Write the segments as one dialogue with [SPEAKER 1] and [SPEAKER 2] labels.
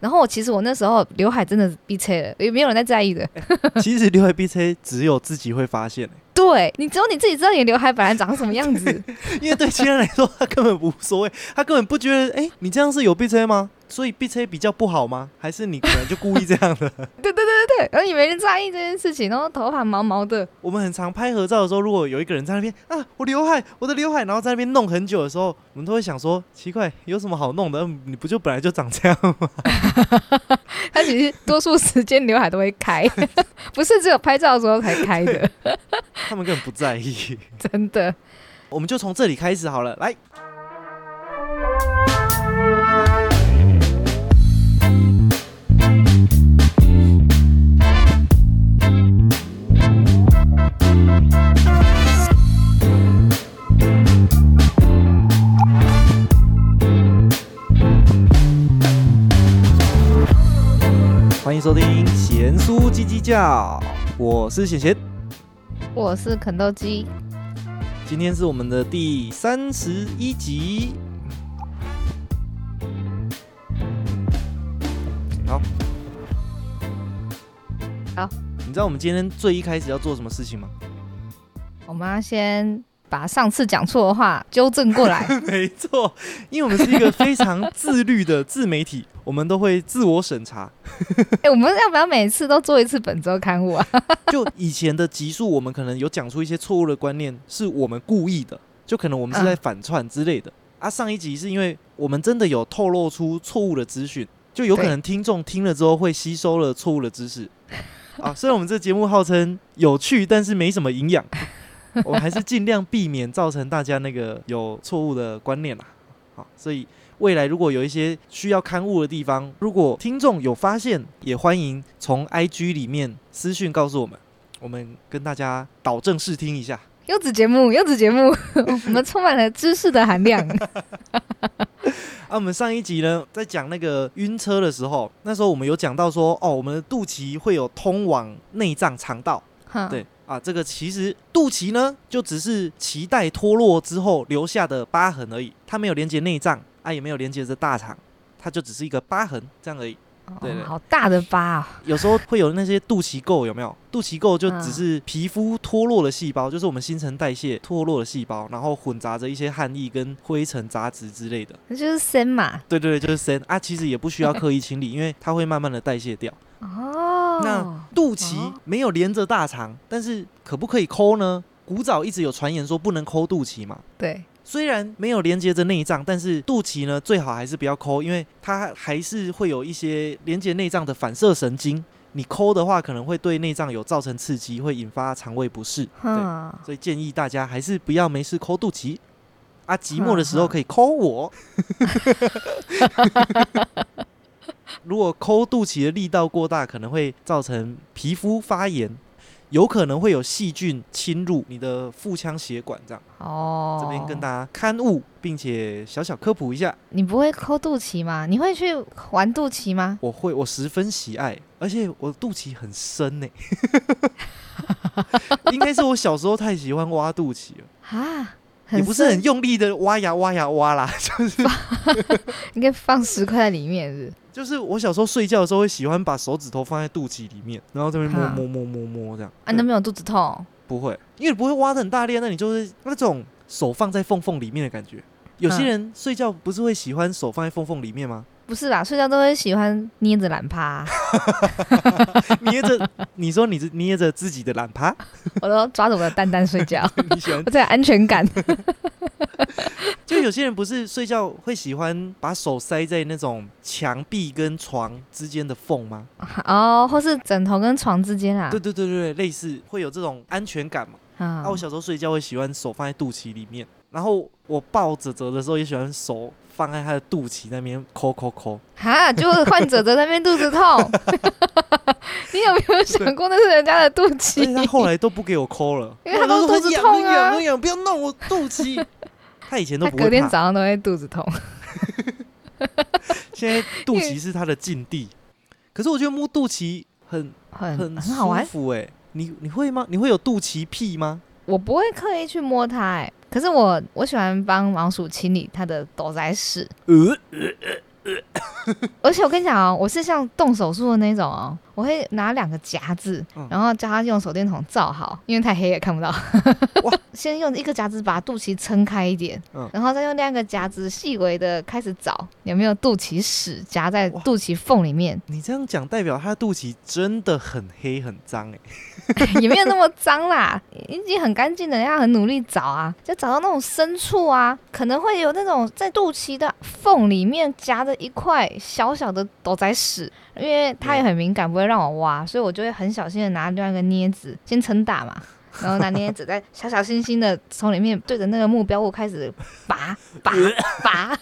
[SPEAKER 1] 然后我其实我那时候刘海真的逼车了，也没有人在在意的。
[SPEAKER 2] 其实刘海 B 车只有自己会发现、欸，
[SPEAKER 1] 对你只有你自己知道你的刘海本来长什么样子。
[SPEAKER 2] 因为对其他人来说，他根本无所谓，他根本不觉得，哎、你这样是有 B 车吗？所以 B C 比较不好吗？还是你可能就故意这样的？
[SPEAKER 1] 对对对对对，然后也没人在意这件事情，然后头发毛毛的，
[SPEAKER 2] 我们很常拍合照的时候，如果有一个人在那边啊，我刘海，我的刘海，然后在那边弄很久的时候，我们都会想说，奇怪，有什么好弄的？嗯你不就本来就长这样吗？
[SPEAKER 1] 他其实多数时间刘海都会开，不是只有拍照的时候才开的，
[SPEAKER 2] 他们根本不在意。
[SPEAKER 1] 真的。
[SPEAKER 2] 我们就从这里开始好了，来。欢迎收听贤叔叽叽叫，我是贤贤。
[SPEAKER 1] 我是肯豆鸡，
[SPEAKER 2] 今天是我们的第三十一集。好，
[SPEAKER 1] 好，
[SPEAKER 2] 你知道我们今天最一开始要做什么事情吗？
[SPEAKER 1] 我们要先把上次讲错的话纠正过来。
[SPEAKER 2] 没错，因为我们是一个非常自律的自媒体，我们都会自我审查。
[SPEAKER 1] 哎、我们要不要每次都做一次本周刊物啊？
[SPEAKER 2] 就以前的集数，我们可能有讲出一些错误的观念，是我们故意的，就可能我们是在反串之类的。啊，上一集是因为我们真的有透露出错误的资讯，就有可能听众听了之后会吸收了错误的知识。啊，虽然我们这节目号称有趣，但是没什么营养，我们还是尽量避免造成大家那个有错误的观念啦。好，所以未来如果有一些需要刊物的地方，如果听众有发现，也欢迎从 IG 里面私讯告诉我们，我们跟大家导正视听一下。
[SPEAKER 1] 柚子节目，柚子节目，我们充满了知识的含量。
[SPEAKER 2] 啊，我们上一集呢，在讲那个晕车的时候，那时候我们有讲到说，哦，我们的肚脐会有通往内脏肠道，
[SPEAKER 1] 哼
[SPEAKER 2] 对啊，这个其实肚脐呢，就只是脐带脱落之后留下的疤痕而已，它没有连接内脏，啊，也没有连接着大肠，它就只是一个疤痕这样而已。对对
[SPEAKER 1] 哦好大的疤啊！
[SPEAKER 2] 有时候会有那些肚脐垢，有没有？肚脐垢就
[SPEAKER 1] 嗯
[SPEAKER 2] 只是皮肤脱落的细胞，就是我们新陈代谢脱落的细胞，然后混杂着一些汗液跟灰尘、杂质之类的。
[SPEAKER 1] 那就是森嘛。
[SPEAKER 2] 对对对，就是森啊，其实也不需要刻意清理，因为它会慢慢的代谢掉。
[SPEAKER 1] 哦，
[SPEAKER 2] 那肚脐
[SPEAKER 1] 哦
[SPEAKER 2] 没有连着大肠，但是可不可以抠呢？古早一直有传言说不能抠肚脐嘛。
[SPEAKER 1] 对，
[SPEAKER 2] 虽然没有连接着内脏，但是肚脐呢最好还是不要抠，因为它还是会有一些连接内脏的反射神经。你抠的话，可能会对内脏有造成刺激，会引发肠胃不适。对，所以建议大家还是不要没事抠肚脐。啊，寂寞的时候可以抠我。如果抠肚脐的力道过大，可能会造成皮肤发炎，有可能会有细菌侵入你的腹腔血管。这样，
[SPEAKER 1] 哦，
[SPEAKER 2] 这边跟大家刊物，并且小小科普一下，
[SPEAKER 1] 你不会抠肚脐吗？你会去玩肚脐吗？
[SPEAKER 2] 我会，我十分喜爱，而且我肚脐很深呢、应该是我小时候太喜欢挖肚脐了，
[SPEAKER 1] 啊，
[SPEAKER 2] 也不是很用力的挖呀挖呀挖啦，就是
[SPEAKER 1] 应该放十块在里面是
[SPEAKER 2] 就是我小时候睡觉的时候会喜欢把手指头放在肚脐里面，然后这边摸摸摸摸摸这样。
[SPEAKER 1] 啊，你都没有肚子痛？
[SPEAKER 2] 不会，因为你不会挖的很大力，那你就是那种手放在缝缝里面的感觉。有些
[SPEAKER 1] 嗯
[SPEAKER 2] 人睡觉不是会喜欢手放在缝缝里面吗？
[SPEAKER 1] 不是啦，睡觉都会喜欢捏着懒趴，
[SPEAKER 2] 捏着，你说你是捏着自己的懒趴，
[SPEAKER 1] 我都抓着我的蛋蛋睡觉，
[SPEAKER 2] 你喜欢
[SPEAKER 1] 我？这有安全感。
[SPEAKER 2] 就有些人不是睡觉会喜欢把手塞在那种墙壁跟床之间的缝吗？
[SPEAKER 1] 哦，或是枕头跟床之间啊
[SPEAKER 2] 对。对对对，类似会有这种安全感嘛。
[SPEAKER 1] 啊
[SPEAKER 2] 啊，我小时候睡觉会喜欢手放在肚脐里面，然后我抱泽泽的时候也喜欢手放在他的肚脐那边抠抠抠。
[SPEAKER 1] 哈，就是患者在那边肚子痛，你有没有想过那是人家的肚
[SPEAKER 2] 脐他？后来都不给我抠了，
[SPEAKER 1] 因为他
[SPEAKER 2] 我
[SPEAKER 1] 都肚子痛啊
[SPEAKER 2] 痒很痒，不要弄我肚脐。他以前都
[SPEAKER 1] 他隔天
[SPEAKER 2] 不会怕，
[SPEAKER 1] 早上都会肚子痛。
[SPEAKER 2] 现在肚脐是他的禁地。可是我觉得摸肚脐很
[SPEAKER 1] 很
[SPEAKER 2] 很舒。服哎、你你会吗？你会有肚脐癖吗？
[SPEAKER 1] 我不会刻意去摸它、哎，可是我我喜欢帮老鼠清理它的斗仔屎。
[SPEAKER 2] 呃呃
[SPEAKER 1] 而且我跟你讲哦，我是像动手术的那种哦，我会拿两个夹子，
[SPEAKER 2] 嗯。
[SPEAKER 1] 然后叫他用手电筒照好，因为太黑也看不到。
[SPEAKER 2] 哇。
[SPEAKER 1] 先用一个夹子把肚脐撑开一点，
[SPEAKER 2] 嗯。
[SPEAKER 1] 然后再用另一个夹子细微的开始找有没有肚脐屎夹在肚脐缝里面，
[SPEAKER 2] 你这样讲代表他的肚脐真的很黑很脏哎。
[SPEAKER 1] 也没有那么脏啦，已经很干净的，要很努力找啊，就找到那种深处啊，可能会有那种在肚脐的缝里面夹着一块小小的斗仔屎，因为他也很敏感，不会让我挖，所以我就会很小心的拿另外一个镊子，先撑大嘛。然后拿镊子，再小小心心的从里面对着那个目标物开始拔拔 拔，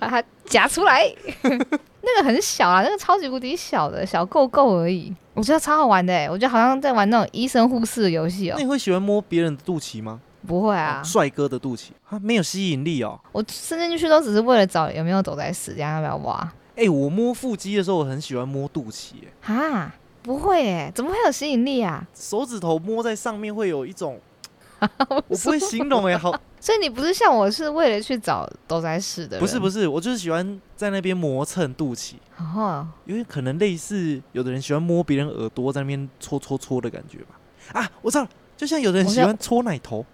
[SPEAKER 1] 把它夹出来。那个很小啊，那个超级无敌小的小够够而已，我觉得超好玩的欸，我觉得好像在玩那种医生护士的游戏哦
[SPEAKER 2] 那。你会喜欢摸别人的肚脐吗？
[SPEAKER 1] 不会啊
[SPEAKER 2] 哦，帅哥的肚脐，他没有吸引力哦。
[SPEAKER 1] 我伸进去都只是为了找有没有走在屎，这样要不要挖？
[SPEAKER 2] 哎、我摸腹肌的时候，我很喜欢摸肚脐，哎，
[SPEAKER 1] 哈，不会诶，怎么会有吸引力啊？
[SPEAKER 2] 手指头摸在上面会有一种，我不会形容哎，好，
[SPEAKER 1] 所以你不是像我是为了去找斗在屎的
[SPEAKER 2] 不是不是，我就是喜欢在那边磨蹭肚脐，
[SPEAKER 1] 哦，
[SPEAKER 2] 因为可能类似有的人喜欢摸别人耳朵，在那边搓搓搓的感觉吧。啊，我知道了，就像有的人喜欢搓奶头，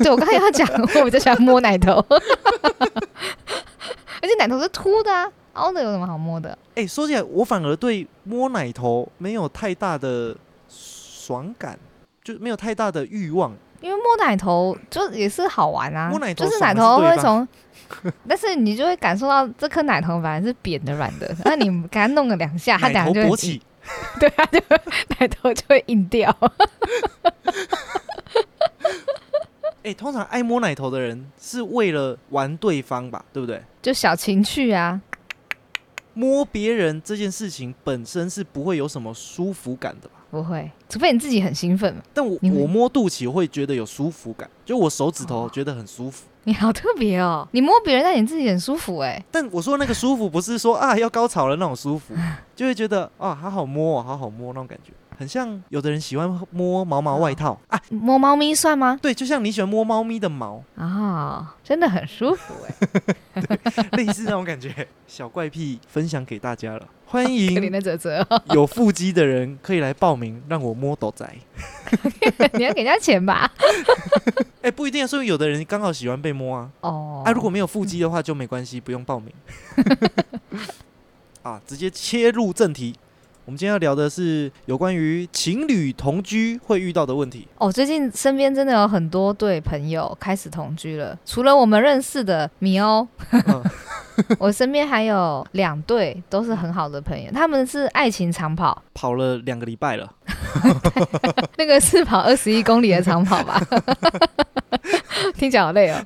[SPEAKER 1] 对我刚才要讲，我比较喜欢摸奶头，而且奶头是凸的啊，凹的有什么好摸的？
[SPEAKER 2] 哎、说起来，我反而对摸奶头没有太大的爽感，就没有太大的欲望。
[SPEAKER 1] 因为摸奶头就也是好玩啊，
[SPEAKER 2] 摸奶头
[SPEAKER 1] 就是奶头会从，但是你就会感受到这颗奶头本来是扁的软的，那你给它弄了两下，它
[SPEAKER 2] 奶
[SPEAKER 1] 等下就会
[SPEAKER 2] 头勃起，
[SPEAKER 1] 对，它就奶头就会硬掉。
[SPEAKER 2] 哎、通常爱摸奶头的人是为了玩对方吧，对不对？
[SPEAKER 1] 就小情趣啊，
[SPEAKER 2] 摸别人这件事情本身是不会有什么舒服感的吧？
[SPEAKER 1] 不会，除非你自己很兴奋嘛。
[SPEAKER 2] 但我我摸肚脐我会觉得有舒服感，就我手指头
[SPEAKER 1] 哦
[SPEAKER 2] 觉得很舒服。
[SPEAKER 1] 你好特别哦，你摸别人，但你自己很舒服哎。
[SPEAKER 2] 但我说那个舒服不是说啊要高潮了那种舒服，就会觉得啊好好摸哦，好好摸那种感觉，很像有的人喜欢摸毛毛外套啊，
[SPEAKER 1] 摸猫咪算吗？
[SPEAKER 2] 对，就像你喜欢摸猫咪的毛，
[SPEAKER 1] 啊、真的很舒服哎。
[SPEAKER 2] 类似那种感觉。小怪癖分享给大家了，欢迎 有腹肌的人可以来报名，让我摸斗仔。
[SPEAKER 1] 你要给人家钱吧？
[SPEAKER 2] 哎、不一定啊，说明有的人刚好喜欢被摸啊。
[SPEAKER 1] 哦，
[SPEAKER 2] 啊，如果没有腹肌的话就没关系，不用报名。啊，直接切入正题。我们今天要聊的是有关于情侣同居会遇到的问题。
[SPEAKER 1] 哦，最近身边真的有很多对朋友开始同居了，除了我们认识的米欧，
[SPEAKER 2] 嗯
[SPEAKER 1] 我身边还有两对都是很好的朋友，他们是爱情长跑，
[SPEAKER 2] 跑了两个礼拜了，
[SPEAKER 1] 那个是跑二十一公里的长跑吧？听起来好累哦。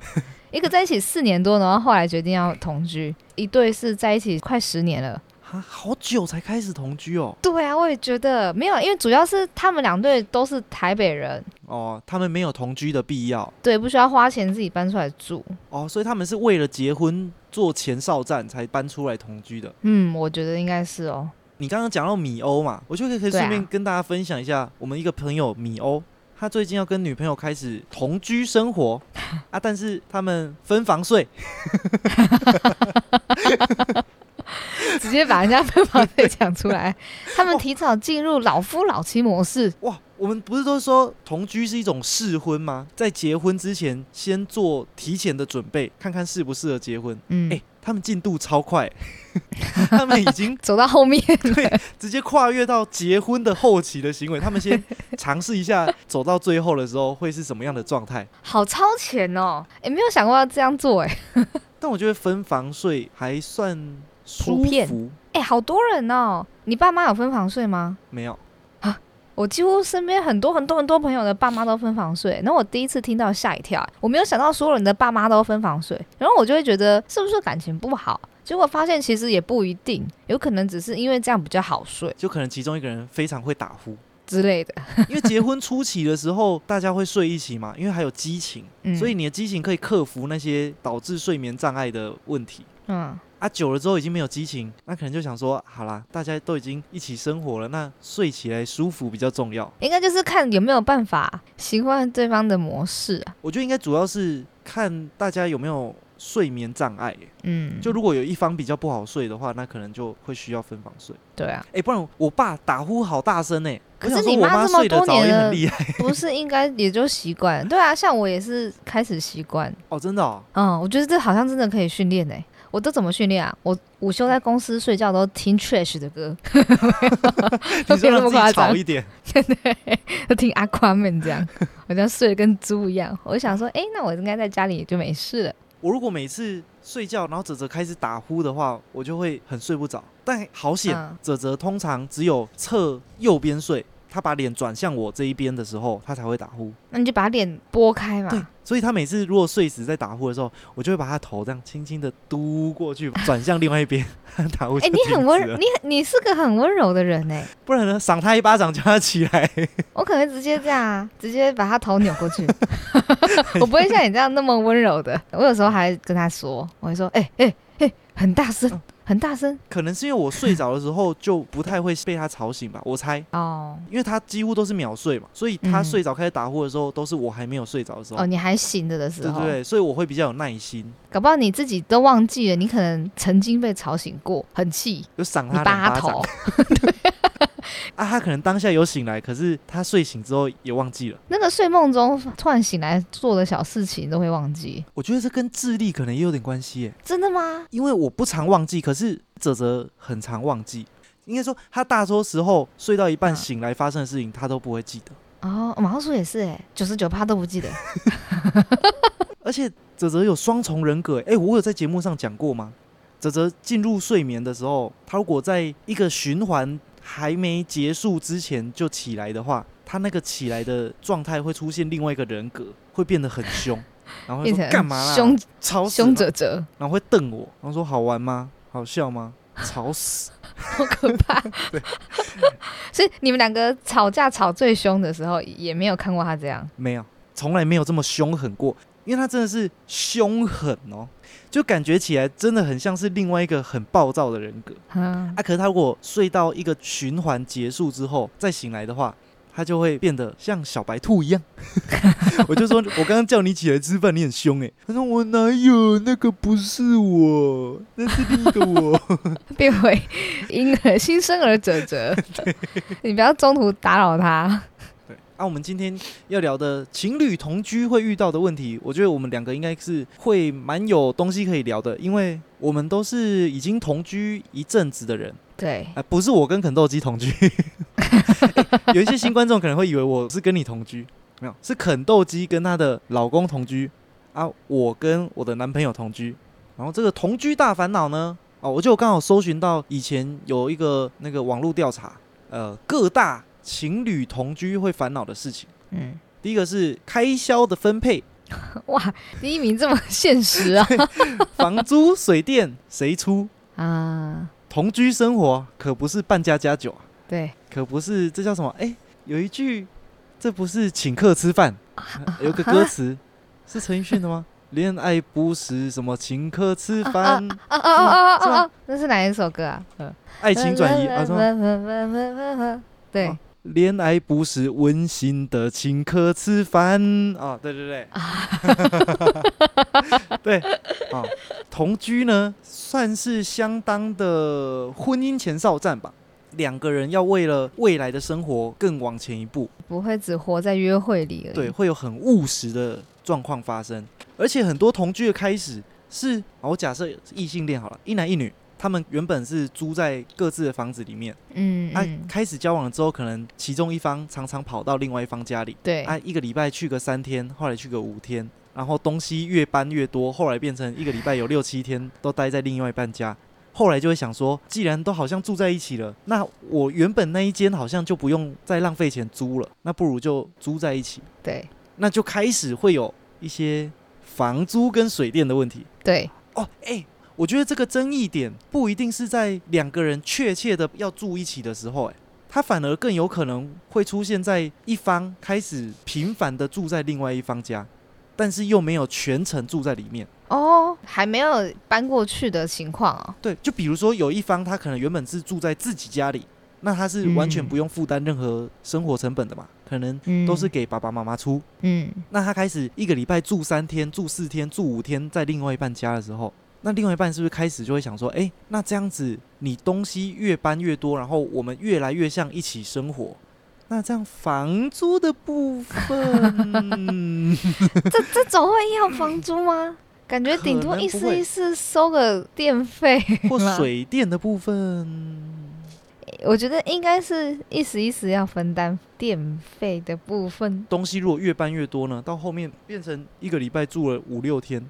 [SPEAKER 1] 一个在一起四年多，然后后来决定要同居，一对是在一起快十年了。
[SPEAKER 2] 啊，好久才开始同居哦。
[SPEAKER 1] 对啊，我也觉得没有，因为主要是他们两对都是台北人，
[SPEAKER 2] 哦，他们没有同居的必要
[SPEAKER 1] 对，不需要花钱自己搬出来住。
[SPEAKER 2] 哦，所以他们是为了结婚做前哨战才搬出来同居的。
[SPEAKER 1] 嗯，我觉得应该是哦。
[SPEAKER 2] 你刚刚讲到米欧嘛，我就可以可以顺便跟大家分享一下，我们一个朋友米欧，他最近要跟女朋友开始同居生活 啊，但是他们分房睡，
[SPEAKER 1] 直接把人家分房费讲出来，他们提早进入老夫老妻模式。
[SPEAKER 2] 哇，我们不是都说同居是一种试婚吗？在结婚之前先做提前的准备，看看适不适合结婚。
[SPEAKER 1] 嗯，
[SPEAKER 2] 哎、他们进度超快，他们已经
[SPEAKER 1] 走到后面，
[SPEAKER 2] 对直接跨越到结婚的后期的行为，他们先尝试一下 走到最后的时候会是什么样的状态。
[SPEAKER 1] 好超前哦！哎，没有想过要这样做哎。
[SPEAKER 2] 但我觉得分房睡还算舒
[SPEAKER 1] 普遍
[SPEAKER 2] 服，
[SPEAKER 1] 哎，好多人哦！你爸妈有分房睡吗？
[SPEAKER 2] 没有啊
[SPEAKER 1] 我几乎身边很多很多很多朋友的爸妈都分房睡，然后我第一次听到吓一跳，我没有想到所有人的爸妈都分房睡，然后我就会觉得是不是感情不好？结果发现其实也不一定，有可能只是因为这样比较好睡
[SPEAKER 2] 就可能其中一个人非常会打呼，
[SPEAKER 1] 之类的。
[SPEAKER 2] 因为结婚初期的时候大家会睡一起嘛，因为还有激情，
[SPEAKER 1] 嗯，
[SPEAKER 2] 所以你的激情可以克服那些导致睡眠障碍的问题。
[SPEAKER 1] 嗯，
[SPEAKER 2] 啊，久了之后已经没有激情，那可能就想说，好啦，大家都已经一起生活了，那睡起来舒服比较重要。
[SPEAKER 1] 应该就是看有没有办法习惯对方的模式啊。
[SPEAKER 2] 我觉得应该主要是看大家有没有睡眠障碍、欸。
[SPEAKER 1] 嗯，
[SPEAKER 2] 就如果有一方比较不好睡的话，那可能就会需要分房睡。
[SPEAKER 1] 对啊，
[SPEAKER 2] 哎、不然我爸打呼好大声哎、
[SPEAKER 1] 可是你妈这么
[SPEAKER 2] 睡得早
[SPEAKER 1] 多年了
[SPEAKER 2] 也很厉害
[SPEAKER 1] 不是应该也就习惯？对啊，像我也是开始习惯。
[SPEAKER 2] 哦，真的哦。
[SPEAKER 1] 嗯，我觉得这好像真的可以训练诶。我都怎么训练啊？我午休在公司睡觉都听 trash 的歌，
[SPEAKER 2] 你说
[SPEAKER 1] 没有那么夸张
[SPEAKER 2] 一点，
[SPEAKER 1] 都听 Aquaman 这样，我这样睡得跟猪一样。我就想说，哎，那我应该在家里就没事了。
[SPEAKER 2] 我如果每次睡觉，然后泽泽开始打呼的话，我就会很睡不着。但好险
[SPEAKER 1] 嗯，
[SPEAKER 2] 泽泽通常只有侧右边睡，他把脸转向我这一边的时候，他才会打呼。
[SPEAKER 1] 那你就把脸拨开
[SPEAKER 2] 对
[SPEAKER 1] 嘛。，
[SPEAKER 2] 所以他每次如果睡死在打呼的时候，我就会把他头这样轻轻的嘟过去，转向另外一边，打呼就
[SPEAKER 1] 哎、你很温，你很你是个很温柔的人哎、
[SPEAKER 2] 不然呢，赏他一巴掌叫他起来。
[SPEAKER 1] 我可能直接这样啊，直接把他头扭过去。我不会像你这样那么温柔的。我有时候还跟他说，我会说，哎哎哎，很大声，很大声。
[SPEAKER 2] 可能是因为我睡着的时候就不太会被他吵醒吧，我猜，
[SPEAKER 1] 哦。
[SPEAKER 2] 因为他几乎都是秒睡嘛，所以他
[SPEAKER 1] 嗯
[SPEAKER 2] 睡着开始打呼的时候，都是我还没有睡着的时候。
[SPEAKER 1] 哦，你还醒着的时候，
[SPEAKER 2] 对所以我会比较有耐心，
[SPEAKER 1] 搞不好你自己都忘记了，你可能曾经被吵醒过，很气，
[SPEAKER 2] 就赏
[SPEAKER 1] 你
[SPEAKER 2] 他两巴掌。
[SPEAKER 1] 扒他头。
[SPEAKER 2] 啊。他可能当下有醒来，可是他睡醒之后也忘记了。
[SPEAKER 1] 那个睡梦中突然醒来做的小事情都会忘记，
[SPEAKER 2] 我觉得这跟智力可能也有点关系耶，
[SPEAKER 1] 真的吗？
[SPEAKER 2] 因为我不常忘记，可是泽泽很常忘记。应该说，他大多时候睡到一半
[SPEAKER 1] 嗯
[SPEAKER 2] 醒来发生的事情，他都不会记得。
[SPEAKER 1] 哦，马浩叔也是哎，九十九趴都不记得。
[SPEAKER 2] 而且泽泽有双重人格，哎、我有在节目上讲过吗？泽泽进入睡眠的时候，他如果在一个循环还没结束之前就起来的话，他那个起来的状态会出现另外一个人格，会变得很凶，然后
[SPEAKER 1] 变成
[SPEAKER 2] 说干嘛啦？
[SPEAKER 1] 凶
[SPEAKER 2] 吵死
[SPEAKER 1] 凶
[SPEAKER 2] 了，
[SPEAKER 1] 者者，
[SPEAKER 2] 然后会瞪我，然后说好玩吗？好笑吗？吵死！
[SPEAKER 1] 好可怕。所以你们两个吵架吵最凶的时候，也没有看过他这样。
[SPEAKER 2] 没有，从来没有这么凶狠过，因为他真的是凶狠哦，就感觉起来真的很像是另外一个很暴躁的人格。
[SPEAKER 1] 嗯
[SPEAKER 2] 啊，，可是他如果睡到一个循环结束之后再醒来的话，他就会变得像小白兔一样。我就说，我刚刚叫你起来吃饭，你很凶诶。他说我哪有，那个不是我，那是另一个我。
[SPEAKER 1] 变回婴儿新生儿者者。你不要中途打扰他。
[SPEAKER 2] 对，啊，我们今天要聊的情侣同居会遇到的问题，我觉得我们两个应该是会蛮有东西可以聊的，因为我们都是已经同居一阵子的人。
[SPEAKER 1] 对，
[SPEAKER 2] 啊，不是我跟肯豆基同居、欸 有一些新观众可能会以为我是跟你同居，没有，是肯豆基跟她的老公同居啊，我跟我的男朋友同居。然后这个同居大烦恼呢，哦，我就刚好搜寻到以前有一个那个网络调查，呃，各大情侣同居会烦恼的事情。
[SPEAKER 1] 嗯，
[SPEAKER 2] 第一个是开销的分配，
[SPEAKER 1] 哇，第一名这么现实啊！
[SPEAKER 2] 房租、水电谁出？
[SPEAKER 1] 啊，
[SPEAKER 2] 同居生活可不是半家家酒啊。
[SPEAKER 1] 对，
[SPEAKER 2] 可不是，这叫什么？哎、有一句，这不是请客吃饭，有个歌词是陈奕迅的吗？恋爱不是什么请客吃饭，
[SPEAKER 1] 啊啊啊啊
[SPEAKER 2] 是吗
[SPEAKER 1] 啊啊！那是哪一首歌啊？嗯，
[SPEAKER 2] 爱情转移啊什么？
[SPEAKER 1] 对
[SPEAKER 2] 哦，恋爱不是温馨的请客吃饭。啊，对对对，对 啊，同居呢算是相当的婚姻前哨战吧。两个人要为了未来的生活更往前一步，
[SPEAKER 1] 不会只活在约会里而已。
[SPEAKER 2] 对，，会有很务实的状况发生，而且很多同居的开始是，啊我假设是异性恋好了，一男一女，他们原本是租在各自的房子里面，啊，
[SPEAKER 1] 嗯啊，
[SPEAKER 2] 开始交往了之后，可能其中一方常常跑到另外一方家里，
[SPEAKER 1] 对，
[SPEAKER 2] 啊，一个礼拜去个三天，后来去个五天，然后东西越搬越多，后来变成一个礼拜有六七天都待在另外一半家。后来就会想说，既然都好像住在一起了，那我原本那一间好像就不用再浪费钱租了，那不如就租在一起。
[SPEAKER 1] 对
[SPEAKER 2] 那就开始会有一些房租跟水电的问题。
[SPEAKER 1] 对，
[SPEAKER 2] 哦，哎、我觉得这个争议点不一定是在两个人确切的要住一起的时候、哎，他反而更有可能会出现在一方开始频繁的住在另外一方家，但是又没有全程住在里面。
[SPEAKER 1] 哦，还没有搬过去的情况哦。
[SPEAKER 2] 对，就比如说有一方他可能原本是住在自己家里，那他是完全
[SPEAKER 1] 嗯
[SPEAKER 2] 不用负担任何生活成本的嘛，可可能
[SPEAKER 1] 嗯
[SPEAKER 2] 都是给爸爸妈妈出。
[SPEAKER 1] 嗯
[SPEAKER 2] 那他开始一个礼拜住三天、住四天、住五天，在另外一半家的时候，那另外一半是不是开始就会想说，哎、那这样子你东西越搬越多，然后我们越来越像一起生活，那这样房租的部分，
[SPEAKER 1] 这这种会要房租吗？感觉顶多意思意思收个电费
[SPEAKER 2] 或水电的部分，
[SPEAKER 1] 我觉得应该是一时一时要分担电费的部分。
[SPEAKER 2] 东西如果越搬越多呢，到后面变成一个礼拜住了五六天，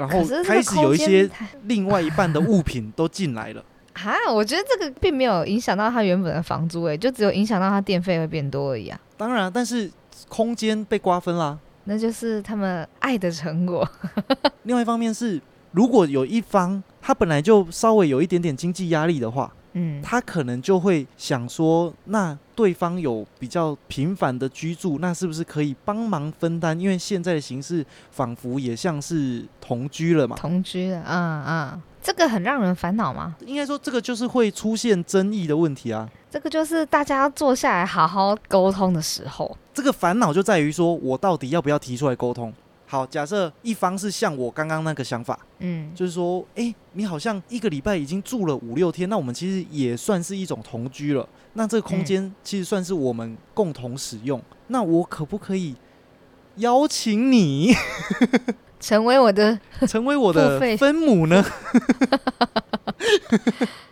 [SPEAKER 2] 然后开始有一些另外一半的物品都进来了。
[SPEAKER 1] 啊，我觉得这个并没有影响到他原本的房租，哎，就只有影响到他电费会变多而已啊。
[SPEAKER 2] 当然，但是空间被瓜分啦。
[SPEAKER 1] 那就是他们爱的成果。
[SPEAKER 2] 另外一方面是，如果有一方他本来就稍微有一点点经济压力的话，
[SPEAKER 1] 嗯，
[SPEAKER 2] 他可能就会想说，那对方有比较频繁的居住，那是不是可以帮忙分担？因为现在的形式仿佛也像是同居了嘛。
[SPEAKER 1] 同居了，嗯嗯，这个很让人烦恼吗？
[SPEAKER 2] 应该说，这个就是会出现争议的问题啊。
[SPEAKER 1] 这个就是大家坐下来好好沟通的时候。
[SPEAKER 2] 这个烦恼就在于说，我到底要不要提出来沟通？好，假设一方是像我刚刚那个想法，
[SPEAKER 1] 嗯，
[SPEAKER 2] 就是说，诶，你好像一个礼拜已经住了五六天，那我们其实也算是一种同居了。那这个空间其实算是我们共同使用。那我可不可以邀请你
[SPEAKER 1] 成为我的，
[SPEAKER 2] 成为我的分母呢？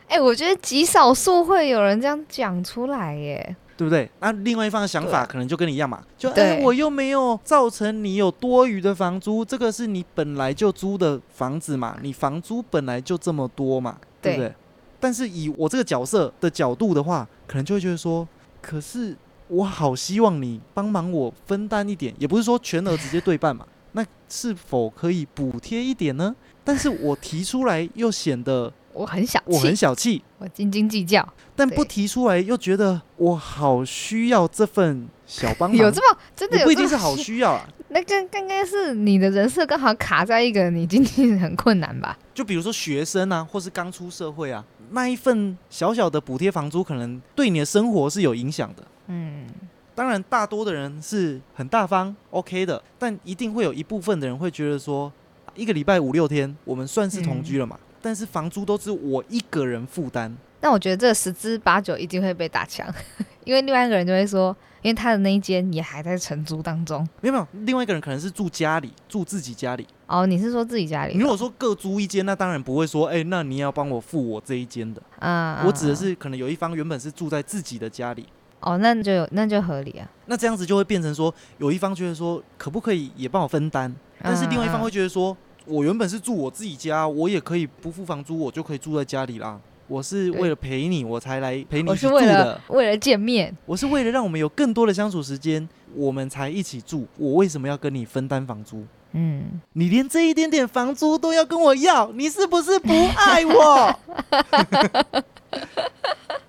[SPEAKER 1] 哎、我觉得极少数会有人这样讲出来耶。
[SPEAKER 2] 对不对？那另外一方的想法可能就跟你一样嘛，就哎，
[SPEAKER 1] 对
[SPEAKER 2] 我又没有造成你有多余的房租，这个是你本来就租的房子嘛，你房租本来就这么多嘛，对不
[SPEAKER 1] 对
[SPEAKER 2] 对？但是以我这个角色的角度的话，可能就会觉得说，可是我好希望你帮忙我分担一点，也不是说全额直接对半嘛，那是否可以补贴一点呢？但是我提出来又显得
[SPEAKER 1] 我很小
[SPEAKER 2] 我很
[SPEAKER 1] 气，
[SPEAKER 2] 小气，
[SPEAKER 1] 我斤斤计较，
[SPEAKER 2] 但不提出来又觉得我好需要这份小帮忙。
[SPEAKER 1] 有这么真的有
[SPEAKER 2] 不一定是好需要啊。
[SPEAKER 1] 那刚刚刚是你的人设刚好卡在一个你经济很困难吧？
[SPEAKER 2] 就比如说学生啊，或是刚出社会啊，那一份小小的补贴房租，可能对你的生活是有影响的。
[SPEAKER 1] 嗯，
[SPEAKER 2] 当然，大多的人是很大方，OK 的，但一定会有一部分的人会觉得说，一个礼拜五六天，我们算是同居了嘛，但是房租都是我一个人负担。
[SPEAKER 1] 那我觉得这十之八九一定会被打枪，因为另外一个人就会说，因为他的那一间也还在承租当中。
[SPEAKER 2] 没有没有，另外一个人可能是住家里，住自己家里。
[SPEAKER 1] 哦，你是说自己家里？
[SPEAKER 2] 你如果说各租一间，那当然不会说，哎、那你也要帮我付我这一间的。
[SPEAKER 1] 嗯，
[SPEAKER 2] 我指的
[SPEAKER 1] 嗯
[SPEAKER 2] 是可能有一方原本是住在自己的家里，
[SPEAKER 1] 哦，那就有那就合理啊。
[SPEAKER 2] 那这样子就会变成说，有一方觉得说，可不可以也帮我分担？但是另外一方会
[SPEAKER 1] 嗯
[SPEAKER 2] 觉得说，我原本是住我自己家，我也可以不付房租，我就可以住在家里啦。我是为了陪你，我才来陪你
[SPEAKER 1] 我
[SPEAKER 2] 一起住的
[SPEAKER 1] 是为了。为了见面，
[SPEAKER 2] 我是为了让我们有更多的相处时间，我们才一起住。我为什么要跟你分担房租？
[SPEAKER 1] 嗯，
[SPEAKER 2] 你连这一点点房租都要跟我要，你是不是不爱我？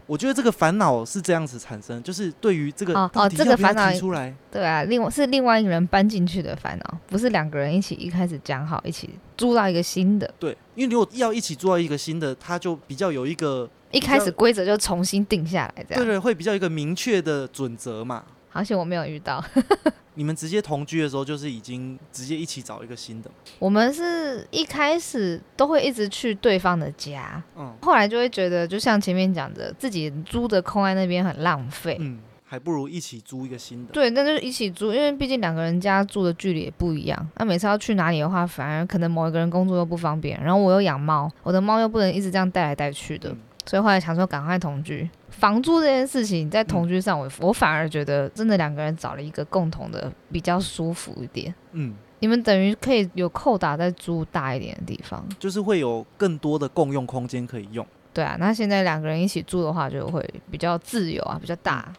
[SPEAKER 2] 我觉得这个烦恼是这样子产生，就是对于这个
[SPEAKER 1] 哦哦这个烦恼
[SPEAKER 2] 提出来，
[SPEAKER 1] 对啊，另外是另外一个人搬进去的烦恼，不是两个人一起一开始讲好一起租到一个新的，
[SPEAKER 2] 对，因为如果要一起租到一个新的，他就比较有一个，
[SPEAKER 1] 一开始规则就重新定下来这样。
[SPEAKER 2] 对对，会比较一个明确的准则嘛。
[SPEAKER 1] 好险我没有遇到，
[SPEAKER 2] 你们直接同居的时候，就是已经直接一起找一个新的，
[SPEAKER 1] 我们是一开始都会一直去对方的家，
[SPEAKER 2] 嗯
[SPEAKER 1] 后来就会觉得，就像前面讲的，自己租的空在那边很浪费。
[SPEAKER 2] 嗯，还不如一起租一个新的。
[SPEAKER 1] 对，那就是一起租，因为毕竟两个人家住的距离也不一样。那每次要去哪里的话，反而可能某一个人工作又不方便，然后我又养猫，我的猫又不能一直这样带来带去的，
[SPEAKER 2] 嗯
[SPEAKER 1] 所以后来想说赶快同居。房租这件事情在同居上我，我反而觉得真的两个人找了一个共同的比较舒服一点。
[SPEAKER 2] 嗯，
[SPEAKER 1] 你们等于可以有扣打在租大一点的地方，
[SPEAKER 2] 就是会有更多的共用空间可以用。
[SPEAKER 1] 对啊。那现在两个人一起住的话，就会比较自由啊，比较大，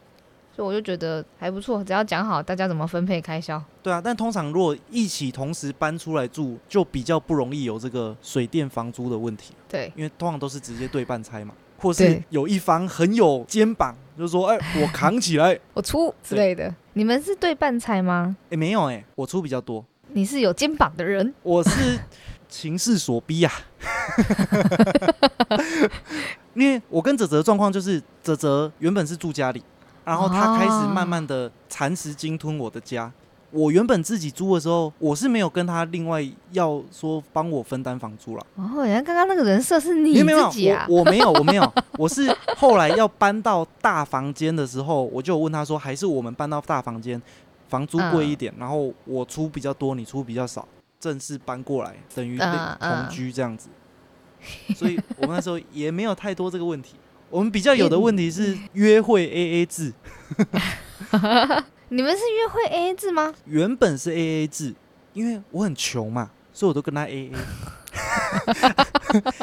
[SPEAKER 1] 所以我就觉得还不错。只要讲好大家怎么分配开销，
[SPEAKER 2] 对啊，但通常如果一起同时搬出来住，就比较不容易有这个水电房租的问题，
[SPEAKER 1] 对，
[SPEAKER 2] 因为通常都是直接对半拆嘛，或是有一方很有肩膀，就是说，哎、我扛起来。
[SPEAKER 1] 我出之类的。你们是对半拆吗？
[SPEAKER 2] 哎、没有哎、我出比较多，
[SPEAKER 1] 你是有肩膀的人，
[SPEAKER 2] 我是情势所逼啊。因为我跟泽泽的状况就是，泽泽原本是住家里，啊，然后他开始慢慢的蚕食鲸吞我的家。我原本自己租的时候，我是没有跟他另外要说帮我分担房租了。
[SPEAKER 1] 哦，原来刚刚那个人设是你
[SPEAKER 2] 没有
[SPEAKER 1] 自己啊？
[SPEAKER 2] 我我没有，我没有，我是后来要搬到大房间的时候，我就问他说，还是我们搬到大房间，房租贵一点，然后我出比较多，你出比较少，正式搬过来，等于同居这样子。所以我们那时候也没有太多这个问题。我们比较有的问题是约会 A A 制。
[SPEAKER 1] 你们是约会 A A 制吗？
[SPEAKER 2] 原本是 A A 制，因为我很穷嘛，所以我都跟他 A A。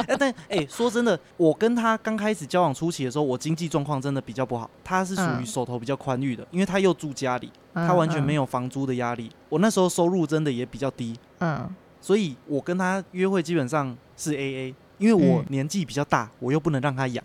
[SPEAKER 2] 但哎，说真的，我跟他刚开始交往初期的时候，我经济状况真的比较不好。他是属于手头比较宽裕的，因为他又住家里，他完全没有房租的压力。我那时候收入真的也比较低，嗯，所以我跟他约会基本上是 A A。因为我年纪比较大，我又不能让他养，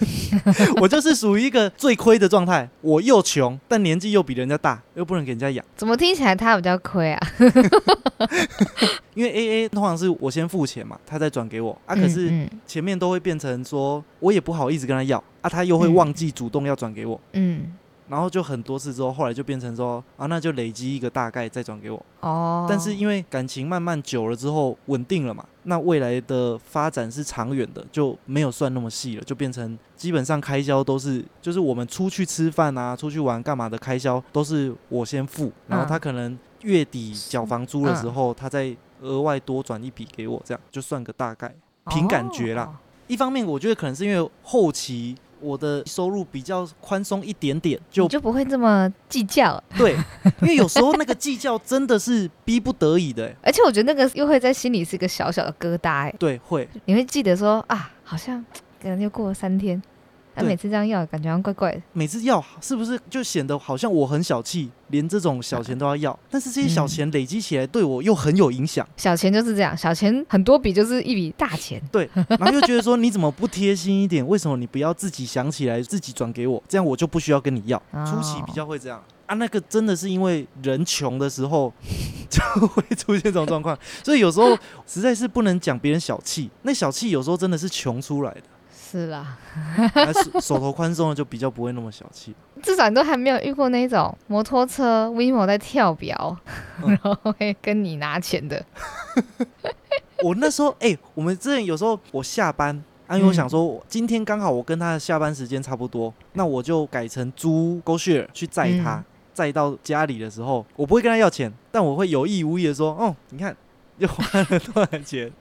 [SPEAKER 2] 我就是属于一个最亏的状态。我又穷，但年纪又比人家大，又不能给人家养。
[SPEAKER 1] 怎么听起来他比较亏啊？
[SPEAKER 2] 因为 A A 通常是我先付钱嘛，他再转给我啊。可是前面都会变成说，我也不好意思跟他要啊，他又会忘记主动要转给我。嗯。然后就很多次之后，后来就变成说啊，那就累积一个大概再转给我。哦。但是因为感情慢慢久了之后稳定了嘛，那未来的发展是长远的，就没有算那么细了，就变成基本上开销都是，就是我们出去吃饭啊、出去玩干嘛的开销都是我先付，然后他可能月底缴房租的时候，他再额外多转一笔给我，这样就算个大概，凭感觉啦。一方面我觉得可能是因为后期。我的收入比较宽松一点点，就
[SPEAKER 1] 就不会这么计较。
[SPEAKER 2] 对，因为有时候那个计较真的是逼不得已的，
[SPEAKER 1] 而且我觉得那个又会在心里是一个小小的疙瘩。哎，
[SPEAKER 2] 对，会，
[SPEAKER 1] 你会记得说啊，好像可能又过了三天。他每次这样要，感觉好像怪怪的。
[SPEAKER 2] 每次要是不是就显得好像我很小气，连这种小钱都要要？但是这些小钱累积起来，对我又很有影响。
[SPEAKER 1] 小钱就是这样，小钱很多笔就是一笔大钱。
[SPEAKER 2] 对，然后就觉得说你怎么不贴心一点？为什么你不要自己想起来自己转给我？这样我就不需要跟你要。初期比较会这样啊，那个真的是因为人穷的时候就会出现这种状况，所以有时候实在是不能讲别人小气，那小气有时候真的是穷出来的。
[SPEAKER 1] 是啦，
[SPEAKER 2] 手手头宽松的就比较不会那么小气。
[SPEAKER 1] 至少你都还没有遇过那种摩托车 WeMo 在跳表，然后会跟你拿钱的。
[SPEAKER 2] 我那时候哎，我们之前有时候我下班，因为我想说今天刚好我跟他的下班时间差不多，那我就改成租 GoShare 去载他，载到家里的时候，我不会跟他要钱，但我会有意无意的说，哦，你看又花了多少钱。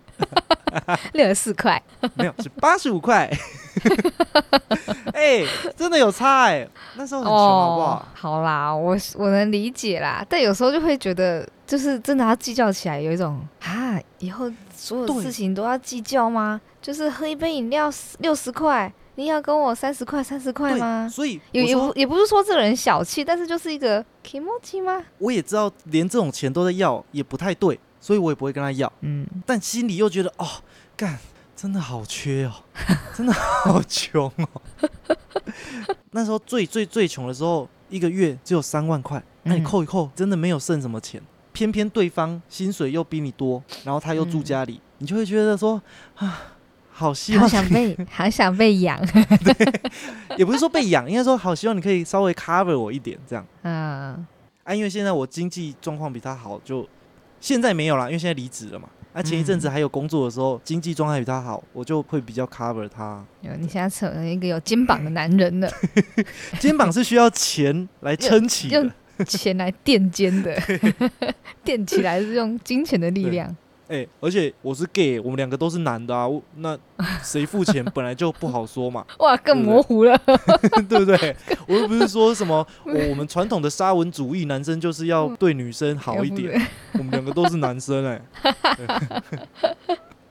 [SPEAKER 1] 六十四块，
[SPEAKER 2] 没有是八十五块。哎，真的有差哎，那时候很穷，好不好？
[SPEAKER 1] 好啦，我我能理解啦，但有时候就会觉得，就是真的要计较起来，有一种啊，以后所有事情都要计较吗？就是喝一杯饮料六十块，你要跟我三十块、三十块吗？
[SPEAKER 2] 所以
[SPEAKER 1] 也也也不是说这个人小气，但是就是一个 emoji 吗？
[SPEAKER 2] 我也知道，连这种钱都在要，也不太对。所以我也不会跟他要，嗯，但心里又觉得哦，干，真的好缺哦，真的好穷哦。那时候最最最穷的时候，一个月只有三万块，那你扣一扣，真的没有剩什么钱。偏偏对方薪水又比你多，然后他又住家里，你就会觉得说啊，好希望好
[SPEAKER 1] 想被，好想被养。
[SPEAKER 2] 也不是说被养，应该说好希望你可以稍微 cover 我一点这样。嗯，啊，因为现在我经济状况比他好，就。现在没有了，因为现在离职了嘛。那前一阵子还有工作的时候，经济状态比他好，我就会比较 cover 他。
[SPEAKER 1] 你现在成了一个有肩膀的男人了。
[SPEAKER 2] 肩膀是需要钱来撑起的，
[SPEAKER 1] 用钱来垫肩的，垫起来是用金钱的力量。
[SPEAKER 2] 哎，而且我是 gay，我们两个都是男的啊，那 谁付钱本来就不好说嘛。
[SPEAKER 1] 哇，更模糊了，
[SPEAKER 2] 对不对？我又不是说什么我们传统的沙文主义，男生就是要对女生好一点。我们两个都是男生哎。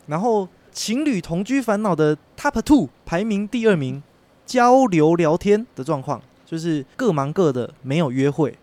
[SPEAKER 2] 然后情侣同居烦恼的 top two 排名第二名，交流聊天的状况就是各忙各的，没有约会。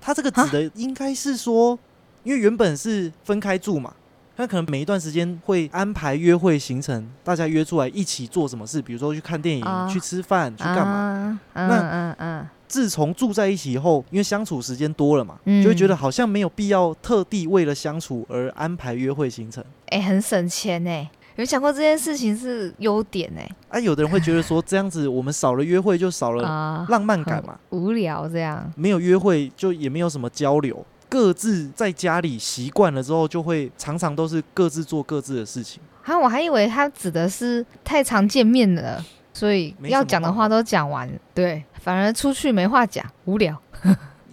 [SPEAKER 2] 他这个指的应该是说。因为原本是分开住嘛，那可能每一段时间会安排约会行程，大家约出来一起做什么事，比如说去看电影、去吃饭、去干嘛。那嗯嗯，自从住在一起以后，因为相处时间多了嘛，就会觉得好像没有必要特地为了相处而安排约会行程。
[SPEAKER 1] 哎，很省钱哎。有想过这件事情是优点哎、
[SPEAKER 2] 啊，有的人会觉得说这样子我们少了约会就少了
[SPEAKER 1] 啊、
[SPEAKER 2] 浪漫感嘛，
[SPEAKER 1] 无聊这样。
[SPEAKER 2] 没有约会就也没有什么交流，各自在家里习惯了之后，就会常常都是各自做各自的事情。
[SPEAKER 1] 啊，我还以为他指的是太常见面了，所以要讲的话都讲完，对，反而出去没话讲，无聊。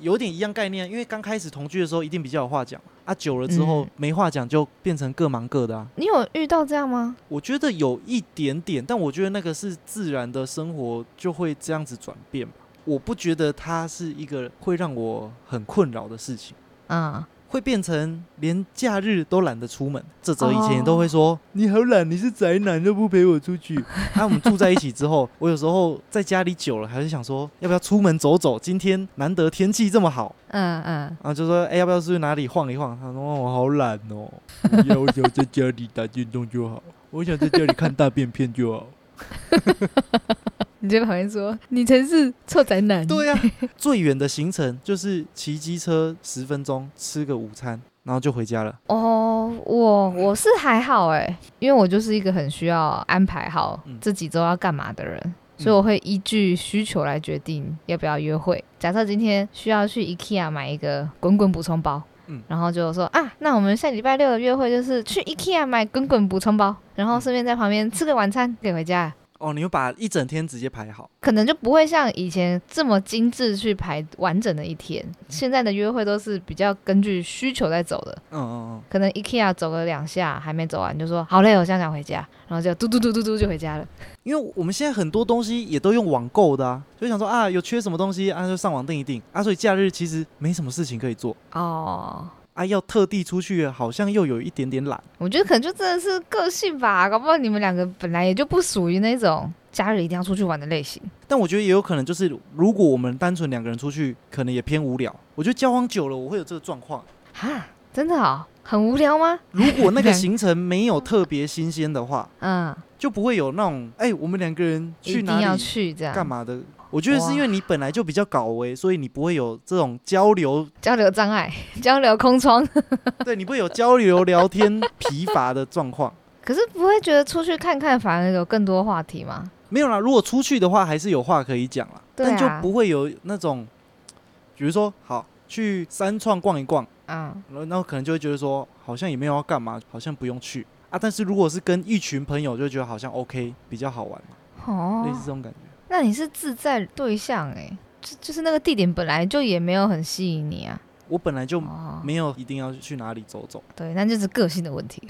[SPEAKER 2] 有点一样概念，因为刚开始同居的时候一定比较有话讲啊，久了之后
[SPEAKER 1] 嗯
[SPEAKER 2] 没话讲就变成各忙各的啊。
[SPEAKER 1] 你有遇到这样吗？
[SPEAKER 2] 我觉得有一点点，但我觉得那个是自然的生活就会这样子转变吧。我不觉得它是一个会让我很困扰的事情。
[SPEAKER 1] 嗯，
[SPEAKER 2] 会变成连假日都懒得出门。这则以前
[SPEAKER 1] 哦
[SPEAKER 2] 都会说、你好懒，你是宅男都不陪我出去。啊，我们住在一起之后，我有时候在家里久了，还是想说要不要出门走走？今天难得天气这么好，
[SPEAKER 1] 嗯嗯，
[SPEAKER 2] 然后就说哎、要不要出去哪里晃一晃？他说哦我好懒哦，不 要我想在家里打电动就好，我想在家里看大便片就好。
[SPEAKER 1] 你在旁边说你才是臭宅男。
[SPEAKER 2] 对呀、最远的行程就是骑机车十分钟，吃个午餐，然后就回家了。
[SPEAKER 1] 哦，我我是还好哎，因为我就是一个很需要安排好
[SPEAKER 2] 嗯
[SPEAKER 1] 这几周要干嘛的人，所以我会依据需求来决定要不要约会。假设今天需要去 IKEA 买一个滚滚补充包。
[SPEAKER 2] 嗯
[SPEAKER 1] 然后就说啊，那我们下礼拜六的约会就是去 IKEA 买滚滚补充包，然后顺便在旁边吃个晚餐，可以回家。
[SPEAKER 2] 哦，你会把一整天直接排好。
[SPEAKER 1] 可能就不会像以前这么精致去排完整的一天。现在的约会都是比较根据需求在走的，
[SPEAKER 2] 嗯嗯嗯
[SPEAKER 1] 可能 IKEA 走了两下还没走完，就说好累，我现在想回家，然后就嘟嘟嘟嘟嘟就回家了。
[SPEAKER 2] 因为我们现在很多东西也都用网购的啊，就想说啊，有缺什么东西啊，就上网订一订啊，所以假日其实没什么事情可以做
[SPEAKER 1] 哦，
[SPEAKER 2] 啊，要特地出去好像又有一点点懒。
[SPEAKER 1] 我觉得可能就真的是个性吧，搞不好你们两个本来也就不属于那种假日一定要出去玩的类型。
[SPEAKER 2] 但我觉得也有可能就是，如果我们单纯两个人出去，可能也偏无聊。我觉得交往久了，我会有这个状况。
[SPEAKER 1] 哈，真的哦，很无聊吗？
[SPEAKER 2] 如果那个 行程没有特别新鲜的话，
[SPEAKER 1] 嗯，
[SPEAKER 2] 就不会有那种哎、我们两个人去哪里
[SPEAKER 1] 去这样
[SPEAKER 2] 干嘛的。我觉得是因为你本来就比较搞维，所以你不会有这种交流，
[SPEAKER 1] 交流障碍，交流空窗。
[SPEAKER 2] 对你不会有交流聊天疲乏的状况。
[SPEAKER 1] 可是不会觉得出去看看反而有更多话题吗？
[SPEAKER 2] 没有啦，如果出去的话，还是有话可以讲啦，
[SPEAKER 1] 对啊
[SPEAKER 2] 但就不会有那种，比如说，好去三创逛一逛，
[SPEAKER 1] 嗯，
[SPEAKER 2] 然后可能就会觉得说，好像也没有要干嘛，好像不用去啊。但是如果是跟一群朋友，就觉得好像 OK，比较好玩嘛，类似
[SPEAKER 1] 哦，
[SPEAKER 2] 这种感觉。
[SPEAKER 1] 那你是自在对象哎、就就是那个地点本来就也没有很吸引你啊。
[SPEAKER 2] 我本来就
[SPEAKER 1] 哦，
[SPEAKER 2] 没有一定要去哪里走走。
[SPEAKER 1] 对，那就是个性的问题。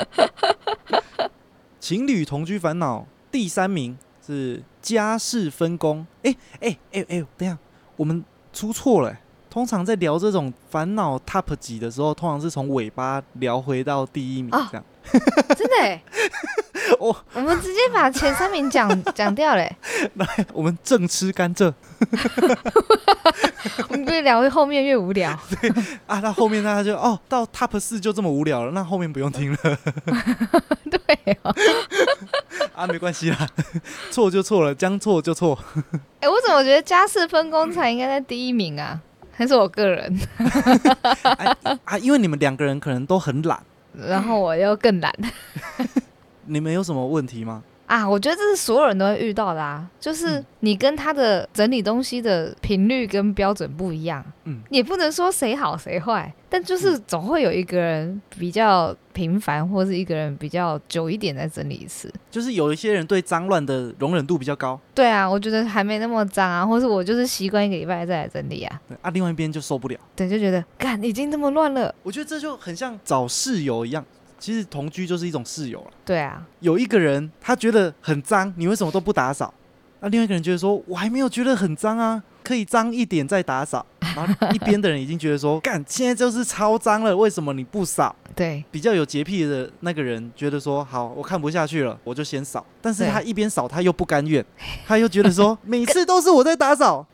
[SPEAKER 2] 情侣同居烦恼第三名是家事分工。哎哎哎哎，等下，我们出错了欸、通常在聊这种烦恼 top 级的时候，通常是从尾巴聊回到第一名
[SPEAKER 1] 哦
[SPEAKER 2] 这样。
[SPEAKER 1] 真的哎、
[SPEAKER 2] 哦
[SPEAKER 1] 我们直接把前三名讲 讲掉嘞、来
[SPEAKER 2] 我们正吃甘蔗
[SPEAKER 1] 我们越聊后面越无聊。
[SPEAKER 2] 对啊，那后面大家就哦，到 top 四就这么无聊了，那后面不用听了
[SPEAKER 1] 对哦，
[SPEAKER 2] 啊，没关系啦，错就错了，将错就错。
[SPEAKER 1] 哎、我怎么觉得家事分工才应该在第一名啊？还是我个人？
[SPEAKER 2] 啊，因为你们两个人可能都很懒，
[SPEAKER 1] 然后我又更懒
[SPEAKER 2] 你们有什么问题吗？
[SPEAKER 1] 啊！我觉得这是所有人都会遇到的啊，就是
[SPEAKER 2] 嗯
[SPEAKER 1] 你跟他的整理东西的频率跟标准不一样。
[SPEAKER 2] 嗯，
[SPEAKER 1] 也不能说谁好谁坏，但就是总会有一个人比较频繁，或是一个人比较久一点再整理一次。
[SPEAKER 2] 就是有一些人对脏乱的容忍度比较高，
[SPEAKER 1] 对啊，我觉得还没那么脏啊，或是我就是习惯一个礼拜再来整理啊。
[SPEAKER 2] 对啊，另外一边就受不了。
[SPEAKER 1] 对，就觉得干已经这么乱了。
[SPEAKER 2] 我觉得这就很像找室友一样，其实同居就是一种室友了。
[SPEAKER 1] 对啊，
[SPEAKER 2] 有一个人他觉得很脏，你为什么都不打扫？那另外一个人觉得说，我还没有觉得很脏啊，可以脏一点再打扫。然后一边的人已经觉得说，干，现在就是超脏了，为什么你不扫？
[SPEAKER 1] 对，
[SPEAKER 2] 比较有洁癖的那个人觉得说，好，我看不下去了，我就先扫。但是他一边扫，他又不甘愿，他又觉得说，每次都是我在打扫，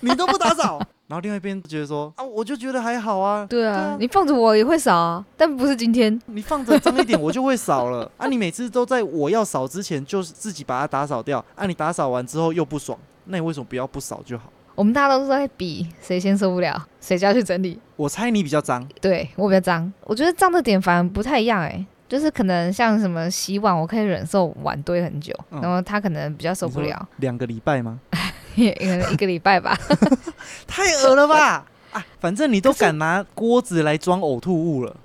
[SPEAKER 2] 你都不打扫。然后另外一边觉得说，啊，我就觉得还好啊，
[SPEAKER 1] 对啊，你放着我也会扫啊，但不是今天。
[SPEAKER 2] 你放着脏一点，我就会扫了。啊，你每次都在我要扫之前，就是自己把它打扫掉。啊，你打扫完之后又不爽，那你为什么不要不扫就好？
[SPEAKER 1] 我们大家都是在比谁先受不了，谁就要去整理。
[SPEAKER 2] 我猜你比较脏，
[SPEAKER 1] 对我比较脏，我觉得脏的点反而不太一样哎、就是可能像什么洗碗，我可以忍受碗堆很久，
[SPEAKER 2] 嗯
[SPEAKER 1] 然后他可能比较受不了，
[SPEAKER 2] 两个礼拜吗？
[SPEAKER 1] 一个礼拜吧。
[SPEAKER 2] 太恶了吧！啊，反正你都敢拿锅子来装呕吐物了，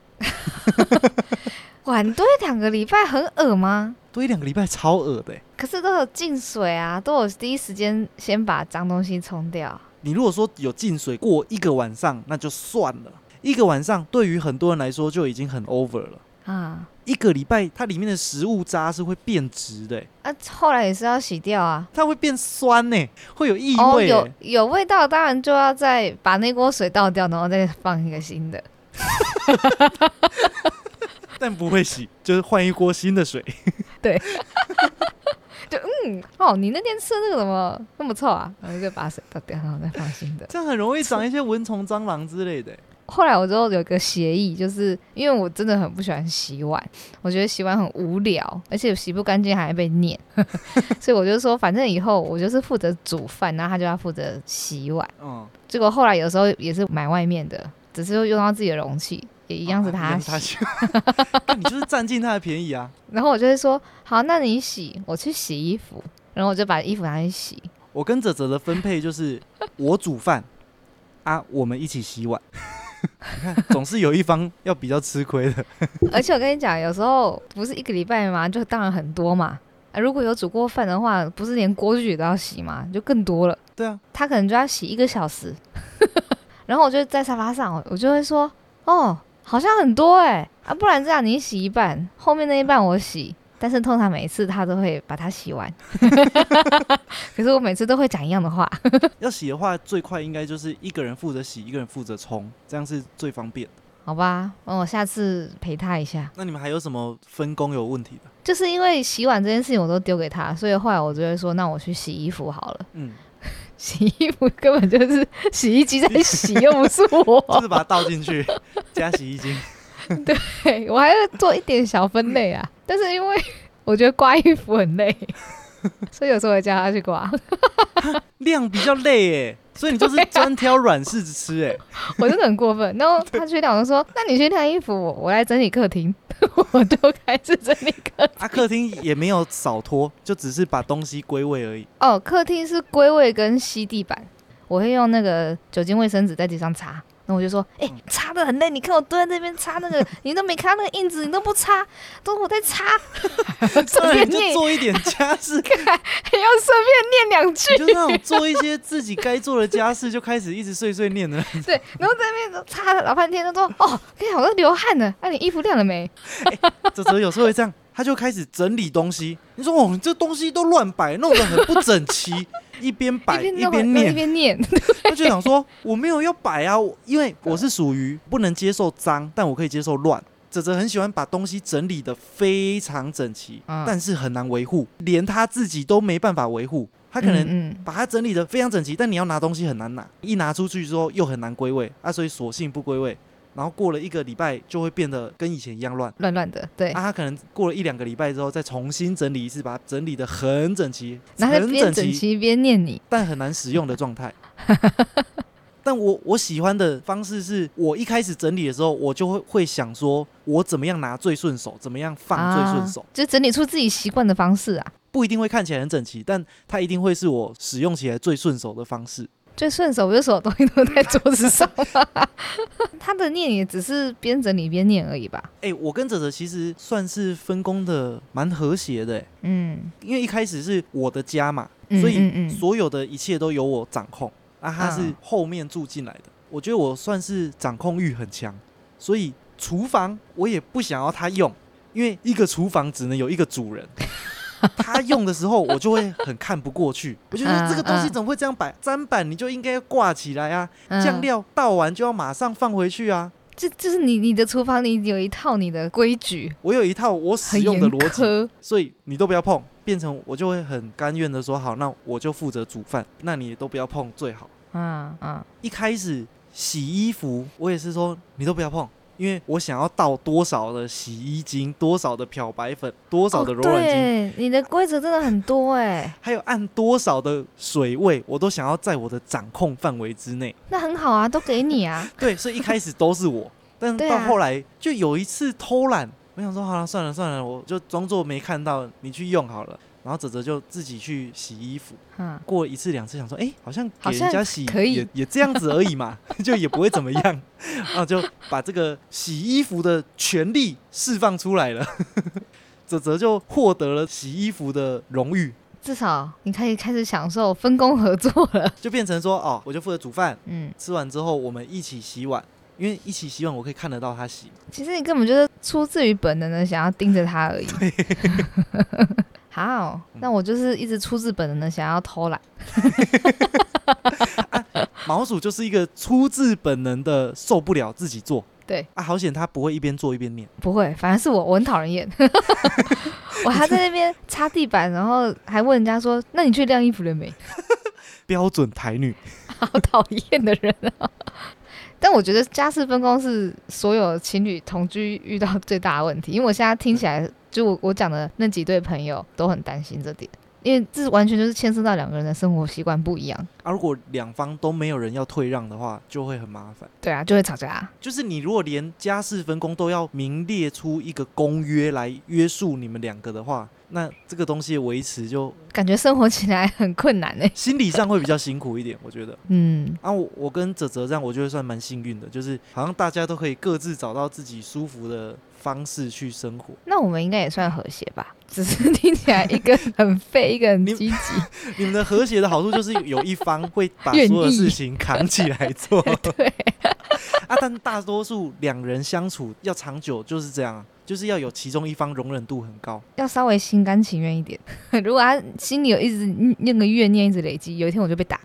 [SPEAKER 1] 碗堆两个礼拜很恶吗？
[SPEAKER 2] 堆两个礼拜超恶的欸、
[SPEAKER 1] 可是都有进水啊，都有第一时间先把脏东西冲掉。
[SPEAKER 2] 你如果说有进水过一个晚上，那就算了。一个晚上对于很多人来说就已经很 over 了。
[SPEAKER 1] 啊
[SPEAKER 2] 一个礼拜，它里面的食物渣是会变质的欸、
[SPEAKER 1] 啊，后来也是要洗掉啊。
[SPEAKER 2] 它会变酸呢、会有异
[SPEAKER 1] 哦，
[SPEAKER 2] 味、
[SPEAKER 1] 有
[SPEAKER 2] 欸。
[SPEAKER 1] 有味道，当然就要再把那锅水倒掉，然后再放一个新的。
[SPEAKER 2] 但不会洗，就是换一锅新的水。
[SPEAKER 1] 嗯，哦，你那天吃那个怎么那么臭啊？然后就把水倒掉，然后再放新的。
[SPEAKER 2] 这样很容易长一些蚊虫、蟑螂之类的欸、
[SPEAKER 1] 后来我就有一个协议，就是因为我真的很不喜欢洗碗，我觉得洗碗很无聊，而且洗不干净还被念，所以我就说，反正以后我就是负责煮饭，然后他就要负责洗碗。
[SPEAKER 2] 嗯，
[SPEAKER 1] 结果后来有时候也是买外面的，只是用到自己的容器，也一样是
[SPEAKER 2] 啊
[SPEAKER 1] 他洗。
[SPEAKER 2] 你就是占尽他的便宜啊！
[SPEAKER 1] 然后我就会说，好，那你洗，我去洗衣服，然后我就把衣服拿去洗。
[SPEAKER 2] 我跟泽泽的分配就是我煮饭啊，我们一起洗碗。你看，总是有一方要比较吃亏的。
[SPEAKER 1] 而且我跟你讲，有时候不是一个礼拜嘛，就当然很多嘛。啊，如果有煮过饭的话，不是连锅具都要洗嘛，就更多了。
[SPEAKER 2] 对啊，
[SPEAKER 1] 他可能就要洗一个小时，然后我就在沙发上，我就会说，哦，好像很多哎、啊，不然这样你洗一半，后面那一半我洗。但是通常每一次他都会把它洗完，可是我每次都会讲一样的话。
[SPEAKER 2] 要洗的话，最快应该就是一个人负责洗，一个人负责冲，这样是最方便的。
[SPEAKER 1] 好吧，那我下次陪他一下。
[SPEAKER 2] 那你们还有什么分工有问题的？
[SPEAKER 1] 就是因为洗碗这件事情我都丢给他，所以后来我就会说，那我去洗衣服好了。
[SPEAKER 2] 嗯，
[SPEAKER 1] 洗衣服根本就是洗衣机在洗，又不是我就。
[SPEAKER 2] 是把它倒进去，加洗衣精。
[SPEAKER 1] 对我还要做一点小分类啊，但是因为 我觉得刮衣服很累，所以有时候会叫他去刮。
[SPEAKER 2] 量比较累诶，所以你就是专挑软柿子吃诶。
[SPEAKER 1] 我真的很过分。然后他去晾，我就说：“那你去晾衣服，我我来整理客厅。”我就开始整理客厅
[SPEAKER 2] 啊，客厅也没有扫拖，就只是把东西归位而已。
[SPEAKER 1] 哦，客厅是归位跟吸地板，我会用那个酒精卫生纸在地上擦。然后我就说，哎、
[SPEAKER 2] 嗯
[SPEAKER 1] 擦的很累，你看我蹲在那边擦那个，你都没看到那个印子，你都不擦，都我在擦 顺便念，
[SPEAKER 2] 做一点家事，
[SPEAKER 1] 还要顺便念两句，
[SPEAKER 2] 就那种做一些自己该做的家事，就开始一直碎碎念的。
[SPEAKER 1] 对，然后在那边擦了老半天，他说，哦，跟你讲，我都流汗了，那、你衣服晾了没？
[SPEAKER 2] 泽泽有时候会这样，他就开始整理东西。你说哦，你这东西都乱摆，弄得很不整齐，一边摆
[SPEAKER 1] 一边念一
[SPEAKER 2] 念，
[SPEAKER 1] 边念，
[SPEAKER 2] 他就想说我没有要摆啊，因为我是属于不能接受脏，但我可以接受乱。泽泽很喜欢把东西整理的非常整齐，
[SPEAKER 1] 嗯
[SPEAKER 2] 但是很难维护，连他自己都没办法维护。他可能把它整理的非常整齐，但你要拿东西很难拿，一拿出去之后又很难归位啊，所以索性不归位。然后过了一个礼拜就会变得跟以前一样乱。
[SPEAKER 1] 乱乱的，对，
[SPEAKER 2] 啊，他可能过了一两个礼拜之后，再重新整理一次，把它整理的很整齐，
[SPEAKER 1] 然后他
[SPEAKER 2] 很
[SPEAKER 1] 边整
[SPEAKER 2] 齐，
[SPEAKER 1] 齐边念你，
[SPEAKER 2] 但很难使用的状态。但我我喜欢的方式是，我一开始整理的时候，我就会会想说，我怎么样拿最顺手，怎么样放最顺手，
[SPEAKER 1] 啊就整理出自己习惯的方式啊。
[SPEAKER 2] 不一定会看起来很整齐，但它一定会是我使用起来最顺手的方式。
[SPEAKER 1] 最顺手，我就所有东西都在桌子上。他的念也只是边整理边念而已吧。
[SPEAKER 2] 哎、我跟哲哲其实算是分工的蛮和谐的、欸，
[SPEAKER 1] 嗯，
[SPEAKER 2] 因为一开始是我的家嘛，
[SPEAKER 1] 嗯
[SPEAKER 2] 所以所有的一切都由我掌控。啊，他是
[SPEAKER 1] 嗯
[SPEAKER 2] 后面住进来的，我觉得我算是掌控欲很强，所以厨房我也不想要他用，因为一个厨房只能有一个主人。他用的时候，我就会很看不过去。我就觉得这个东西怎么会这样摆？砧板你就应该挂起来啊，
[SPEAKER 1] 嗯
[SPEAKER 2] 酱料倒完就要马上放回去啊。
[SPEAKER 1] 这就是你你的厨房里有一套你的规矩，
[SPEAKER 2] 我有一套我使用的逻辑，所以你都不要碰，变成我就会很甘愿的说好，那我就负责煮饭，那你都不要碰最好。
[SPEAKER 1] 嗯嗯，
[SPEAKER 2] 一开始洗衣服，我也是说你都不要碰，因为我想要倒多少的洗衣精，多少的漂白粉，多少的柔软精，
[SPEAKER 1] 对，你的规则真的很多哎，
[SPEAKER 2] 还有按多少的水位，我都想要在我的掌控范围之内。
[SPEAKER 1] 那很好啊，都给你啊。
[SPEAKER 2] 对，所以一开始都是我，但到后来就有一次偷懒，我想说好了，算了算了，我就装作没看到，你去用好了。然后泽泽就自己去洗衣服，
[SPEAKER 1] 嗯，
[SPEAKER 2] 过一次两次，想说，哎、好像给人家洗
[SPEAKER 1] 可以。
[SPEAKER 2] 也也这样子而已嘛，就也不会怎么样，然 后就把这个洗衣服的权利释放出来了，泽泽就获得了洗衣服的荣誉，
[SPEAKER 1] 至少你可以开始享受分工合作了。
[SPEAKER 2] 就变成说，哦，我就负责煮饭，
[SPEAKER 1] 嗯，
[SPEAKER 2] 吃完之后我们一起洗碗，因为一起洗碗我可以看得到他洗，
[SPEAKER 1] 其实你根本就是出自于本能的想要盯着他而已。好，那我就是一直出自本能的想要偷懒。
[SPEAKER 2] 毛鼠就是一个出自本能的受不了自己做。
[SPEAKER 1] 对
[SPEAKER 2] 啊，好险他不会一边做一边念。
[SPEAKER 1] 不会，反而是我，我很讨人厌。我还在那边擦地板，然后还问人家说：“那你去晾衣服了没
[SPEAKER 2] 标准台女，？”
[SPEAKER 1] 好讨厌的人啊！但我觉得家事分工是所有情侣同居遇到最大的问题，因为我现在听起来，就我我讲的那几对朋友都很担心这点，因为这完全就是牵涉到两个人的生活习惯不一样。
[SPEAKER 2] 啊，如果两方都没有人要退让的话，就会很麻烦。
[SPEAKER 1] 对啊，就会吵架。
[SPEAKER 2] 就是你如果连家事分工都要明列出一个公约来约束你们两个的话，那这个东西维持就
[SPEAKER 1] 感觉生活起来很困难呢。
[SPEAKER 2] 心理上会比较辛苦一点，我觉得。
[SPEAKER 1] 嗯，
[SPEAKER 2] 啊，我我跟泽泽这样，我觉得算蛮幸运的，就是好像大家都可以各自找到自己舒服的方式去生活。
[SPEAKER 1] 那我们应该也算和谐吧？只是听起来一个很废，一个很积极。
[SPEAKER 2] 你们的和谐的好处就是有一方会把所有
[SPEAKER 1] 意
[SPEAKER 2] 事情扛起来做
[SPEAKER 1] 对，
[SPEAKER 2] 啊，但大多数两人相处要长久就是这样啊，就是要有其中一方容忍度很高。
[SPEAKER 1] 要稍微心甘情愿一点。如果他心里有一直那个怨念一直累积，有一天我就被打，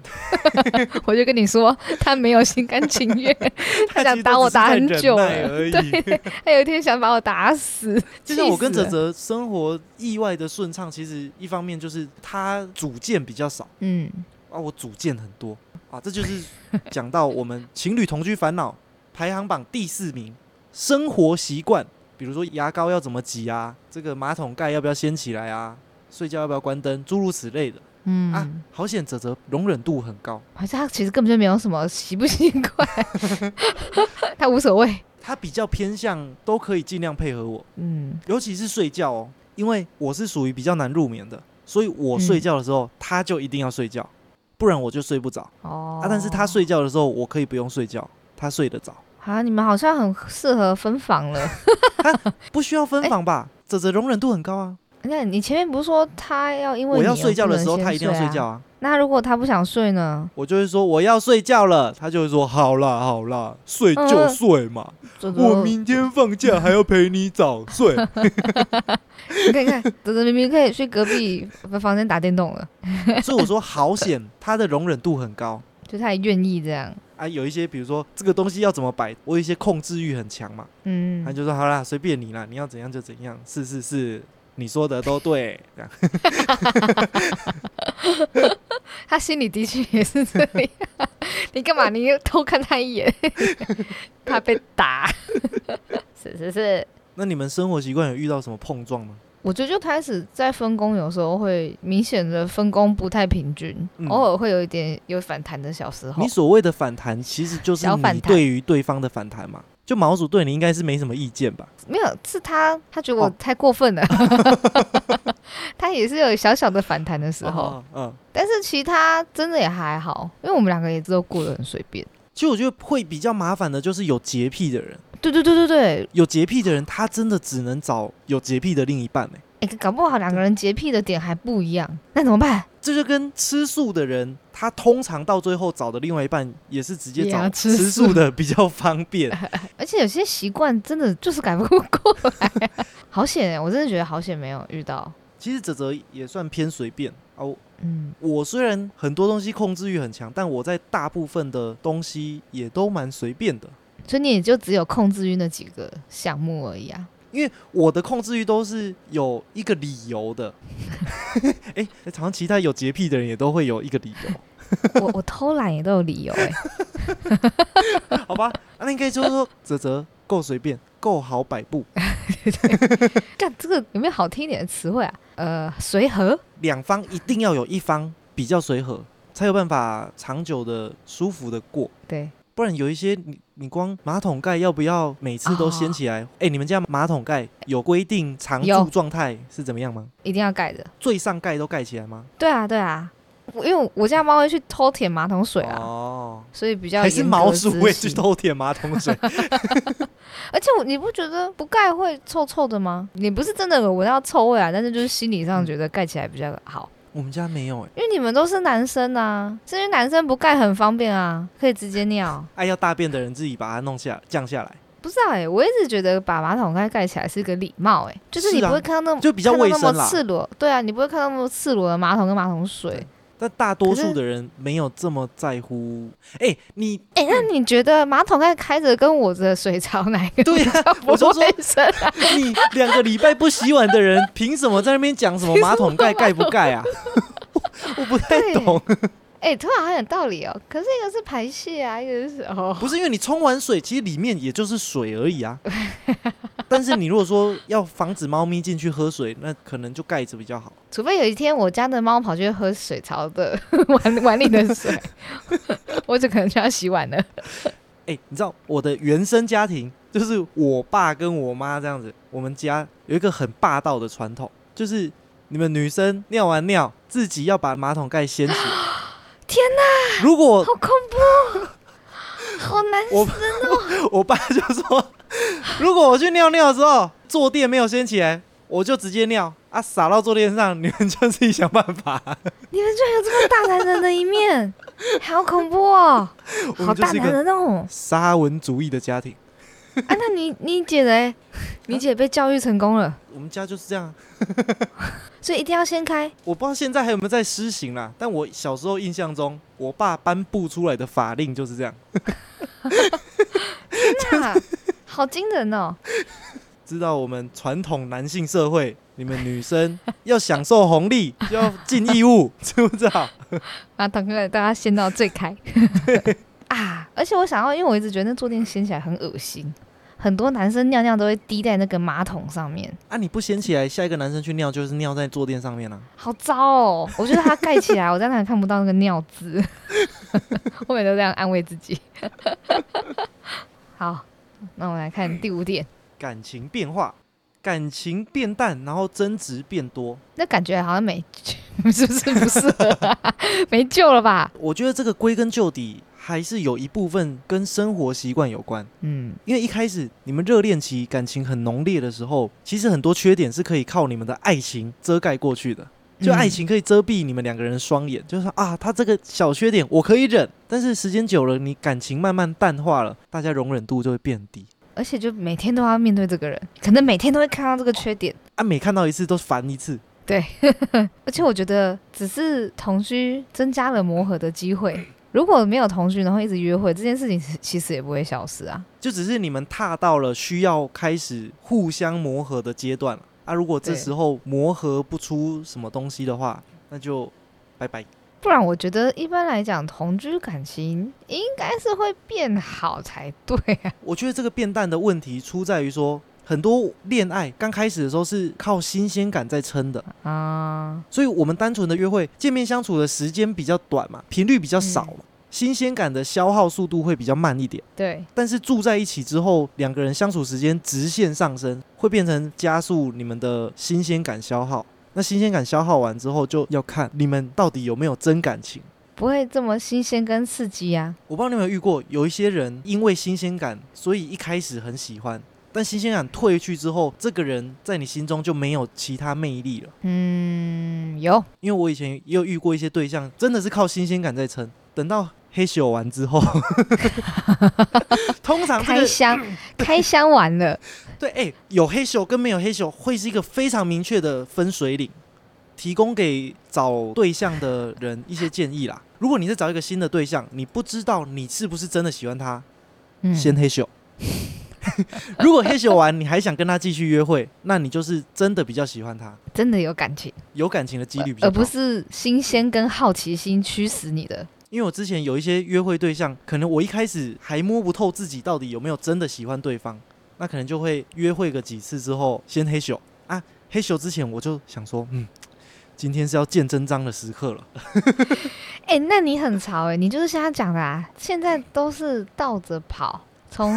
[SPEAKER 1] 我就跟你说他没有心甘情愿，他想打我打很久了
[SPEAKER 2] 而已。
[SPEAKER 1] 他有一天想把我打死。
[SPEAKER 2] 就像我跟泽泽生活意外的顺畅，其实一方面就是他主见比较少
[SPEAKER 1] 嗯，
[SPEAKER 2] 啊，我主见很多啊，这就是讲到我们情侣同居烦恼排行榜第四名，生活习惯，比如说牙膏要怎么挤啊，这个马桶盖要不要掀起来啊，睡觉要不要关灯，诸如此类的。
[SPEAKER 1] 嗯。
[SPEAKER 2] 啊，好险泽泽容忍度很高，
[SPEAKER 1] 还是他其实根本就没有什么习不习惯，他无所谓。
[SPEAKER 2] 他比较偏向都可以尽量配合我，
[SPEAKER 1] 嗯，
[SPEAKER 2] 尤其是睡觉哦，因为我是属于比较难入眠的，所以我
[SPEAKER 1] 嗯
[SPEAKER 2] 睡觉的时候、他就一定要睡觉，不然我就睡不着、
[SPEAKER 1] 哦，
[SPEAKER 2] 啊。但是他睡觉的时候，我可以不用睡觉，他睡得着，
[SPEAKER 1] 啊，你们好像很适合分房了。
[SPEAKER 2] 不需要分房吧？泽泽容忍度很高啊，
[SPEAKER 1] 那你前面不是说他要因为
[SPEAKER 2] 我要睡觉的时候，他一定要睡
[SPEAKER 1] 啊
[SPEAKER 2] 觉啊。
[SPEAKER 1] 那如果他不想睡呢？
[SPEAKER 2] 我就会说我要睡觉了，他就会说好啦好啦，睡就
[SPEAKER 1] 嗯
[SPEAKER 2] 睡嘛，我明天放假还要陪你早睡。
[SPEAKER 1] 你看看，泽泽明明可以去隔壁房间打电动了，
[SPEAKER 2] 所以我说好险，他的容忍度很高。
[SPEAKER 1] 就他也愿意这样。
[SPEAKER 2] 啊，有一些比如说这个东西要怎么摆，我有一些控制欲很强嘛，
[SPEAKER 1] 嗯
[SPEAKER 2] 他，就说好啦，随便你啦，你要怎样就怎样，是是是，你说的都对，这样。
[SPEAKER 1] 他心里的确也是这样。你干嘛？你又偷看他一眼，怕被打。是是是，
[SPEAKER 2] 那你们生活习惯有遇到什么碰撞吗？
[SPEAKER 1] 我觉得就开始在分工，有时候会明显的分工不太平均，
[SPEAKER 2] 嗯
[SPEAKER 1] 偶尔会有一点有反弹的小时候
[SPEAKER 2] 你。所谓的反弹，其实就是你
[SPEAKER 1] 小反弹
[SPEAKER 2] 对于对方的反弹嘛。就毛主对你应该是没什么意见吧？
[SPEAKER 1] 没有，是他他觉得我
[SPEAKER 2] 哦
[SPEAKER 1] 太过分了，他也是有小小的反弹的时候，
[SPEAKER 2] 哦嗯，
[SPEAKER 1] 但是其他真的也还好，因为我们两个也都过得很随便。
[SPEAKER 2] 其实我觉得会比较麻烦的就是有洁癖的人，
[SPEAKER 1] 对对对对对，
[SPEAKER 2] 有洁癖的人他真的只能找有洁癖的另一半哎、
[SPEAKER 1] 哎、搞不好两个人洁癖的点还不一样，那怎么办？
[SPEAKER 2] 这就跟吃素的人，他通常到最后找的另外一半也是直接找
[SPEAKER 1] 吃素
[SPEAKER 2] 素的比较方便。
[SPEAKER 1] 而且有些习惯真的就是改不过来，好险哎！我真的觉得好险没有遇到。
[SPEAKER 2] 其实泽泽也算偏随便哦。
[SPEAKER 1] 嗯，
[SPEAKER 2] 我虽然很多东西控制欲很强，但我在大部分的东西也都蛮随便的。
[SPEAKER 1] 所以你也就只有控制欲那几个项目而已啊。
[SPEAKER 2] 因为我的控制欲都是有一个理由的，哎、好像其他有洁癖的人也都会有一个理由，
[SPEAKER 1] 我我偷懒也都有理由哎、
[SPEAKER 2] 好吧？啊、那应该就是说泽泽够随便，够好摆布，
[SPEAKER 1] 干这个有没有好听一点的词汇啊？呃，随和。
[SPEAKER 2] 两方一定要有一方比较随和，才有办法长久的舒服的过。
[SPEAKER 1] 对，
[SPEAKER 2] 不然有一些你你光马桶盖要不要每次都掀起来？哎、你们家马桶盖有规定常
[SPEAKER 1] 有
[SPEAKER 2] 驻状态是怎么样吗？
[SPEAKER 1] 一定要盖的。
[SPEAKER 2] 最上盖都盖起来吗？
[SPEAKER 1] 对啊，对啊，我因为我家猫会去偷舔马桶水啊，
[SPEAKER 2] 哦，
[SPEAKER 1] 所以比较
[SPEAKER 2] 还是
[SPEAKER 1] 严格
[SPEAKER 2] 毛鼠会去偷舔马桶水？
[SPEAKER 1] 而且我你不觉得不盖会臭臭的吗？你不是真的有闻到臭味啊，但是就是心理上觉得盖起来比较好，
[SPEAKER 2] 我们家没有哎、
[SPEAKER 1] 因为你们都是男生啊，这些男生不盖很方便啊，可以直接尿。
[SPEAKER 2] 爱要大便的人自己把它弄下降下来，
[SPEAKER 1] 不是啊、欸，我一直觉得把马桶盖盖起来是一个礼貌、欸，就是你
[SPEAKER 2] 是啊
[SPEAKER 1] 不会看到那么、
[SPEAKER 2] 就比较卫生
[SPEAKER 1] 看到那么
[SPEAKER 2] 啦。
[SPEAKER 1] 赤裸，对啊，你不会看到那么赤裸的马桶跟马桶水。
[SPEAKER 2] 但大多数的人没有这么在乎。哎、你
[SPEAKER 1] 哎、那你觉得马桶盖开着跟我的水槽哪一个
[SPEAKER 2] 对
[SPEAKER 1] 呀
[SPEAKER 2] 我都说？你两个礼拜不洗碗的人，凭什么在那边讲什么马桶盖盖不盖啊？我不太懂。
[SPEAKER 1] 哎、突然很有道理哦。可是一个是排泄啊，一个是哦，
[SPEAKER 2] 不是因为你冲完水，其实里面也就是水而已啊。但是你如果说要防止猫咪进去喝水，那可能就盖子比较好。
[SPEAKER 1] 除非有一天我家的猫跑去喝水槽的碗碗里的水，我就可能就要洗碗了。
[SPEAKER 2] 哎、你知道我的原生家庭就是我爸跟我妈这样子，我们家有一个很霸道的传统，就是你们女生尿完尿自己要把马桶盖掀起来。
[SPEAKER 1] 天
[SPEAKER 2] 哪！如果
[SPEAKER 1] 好恐怖，好难
[SPEAKER 2] 我
[SPEAKER 1] 死哦！
[SPEAKER 2] 我爸就说，如果我去尿尿的时候坐垫没有掀起来，我就直接尿啊，洒到坐垫上，你们就自己想办法。
[SPEAKER 1] 你们居然有这么大男人的一面，好恐怖哦！好大男人哦！
[SPEAKER 2] 沙文主义的家庭，
[SPEAKER 1] 啊，那你你姐嘞？你姐被教育成功了，
[SPEAKER 2] 我们家就是这样。
[SPEAKER 1] 所以一定要先开。
[SPEAKER 2] 我不知道现在还有没有在施行啦，但我小时候印象中，我爸颁布出来的法令就是这样。
[SPEAKER 1] 那 好惊人哦！
[SPEAKER 2] 知道我们传统男性社会，你们女生要享受红利，就要尽义务，知不知道？
[SPEAKER 1] 把桶盖大家掀到最开啊！而且我想要，因为我一直觉得那坐垫掀起来很恶心，很多男生尿尿都会滴在那个马桶上面，
[SPEAKER 2] 啊，你不掀起来，下一个男生去尿就是尿在坐垫上面啊。
[SPEAKER 1] 好糟哦！我觉得它盖起来，我在那里看不到那个尿渍，我每次都这样安慰自己。好，那我们来看第五点，
[SPEAKER 2] 感情变化，感情变淡，然后争执变多。
[SPEAKER 1] 那感觉好像没，是不是不适合、啊？没救了吧？
[SPEAKER 2] 我觉得这个归根究底还是有一部分跟生活习惯有关。
[SPEAKER 1] 嗯，
[SPEAKER 2] 因为一开始你们热恋期感情很浓烈的时候，其实很多缺点是可以靠你们的爱情遮盖过去的。就
[SPEAKER 1] 嗯
[SPEAKER 2] 爱情可以遮蔽你们两个人的双眼，就是说啊，他这个小缺点我可以忍，但是时间久了，你感情慢慢淡化了，大家容忍度就会变低。
[SPEAKER 1] 而且就每天都要面对这个人，可能每天都会看到这个缺点。
[SPEAKER 2] 啊，每看到一次都烦一次。
[SPEAKER 1] 对 而且我觉得只是同居增加了磨合的机会。如果没有同居，然后一直约会，这件事情其实也不会消失啊。
[SPEAKER 2] 就只是你们踏到了需要开始互相磨合的阶段了啊！如果这
[SPEAKER 1] 对
[SPEAKER 2] 时候磨合不出什么东西的话，那就拜拜。
[SPEAKER 1] 不然，我觉得一般来讲，同居感情应该是会变好才对啊。
[SPEAKER 2] 我觉得这个变淡的问题出在于说，很多恋爱刚开始的时候是靠新鲜感在撑的，
[SPEAKER 1] 啊，
[SPEAKER 2] 所以我们单纯的约会见面相处的时间比较短嘛，频率比较少嘛，新鲜感的消耗速度会比较慢一点。
[SPEAKER 1] 对，
[SPEAKER 2] 但是住在一起之后，两个人相处时间直线上升，会变成加速你们的新鲜感消耗。那新鲜感消耗完之后，就要看你们到底有没有真感情。
[SPEAKER 1] 不会这么新鲜跟刺激啊。
[SPEAKER 2] 我不知道你有没有遇过，有一些人因为新鲜感，所以一开始很喜欢，但新鲜感褪去之后，这个人在你心中就没有其他魅力了。
[SPEAKER 1] 嗯，有
[SPEAKER 2] 因为我以前也有遇过一些对象，真的是靠新鲜感在撑，等到黑咻完之后，通常这个
[SPEAKER 1] 开箱，开箱完了，
[SPEAKER 2] 对，哎、有黑咻跟没有黑咻会是一个非常明确的分水岭，提供给找对象的人一些建议啦。如果你是找一个新的对象，你不知道你是不是真的喜欢他，
[SPEAKER 1] 嗯，
[SPEAKER 2] 先黑咻。如果黑咻完你还想跟他继续约会，那你就是真的比较喜欢他，
[SPEAKER 1] 真的有感情，
[SPEAKER 2] 有感情的几率比较高。
[SPEAKER 1] 而不是新鲜跟好奇心驱使你的。
[SPEAKER 2] 因为我之前有一些约会对象，可能我一开始还摸不透自己到底有没有真的喜欢对方，那可能就会约会个几次之后先黑咻啊，黑咻之前我就想说，嗯，今天是要见真章的时刻了。
[SPEAKER 1] 哎、那你很潮哎、你就是像他讲的啊，现在都是倒着跑，从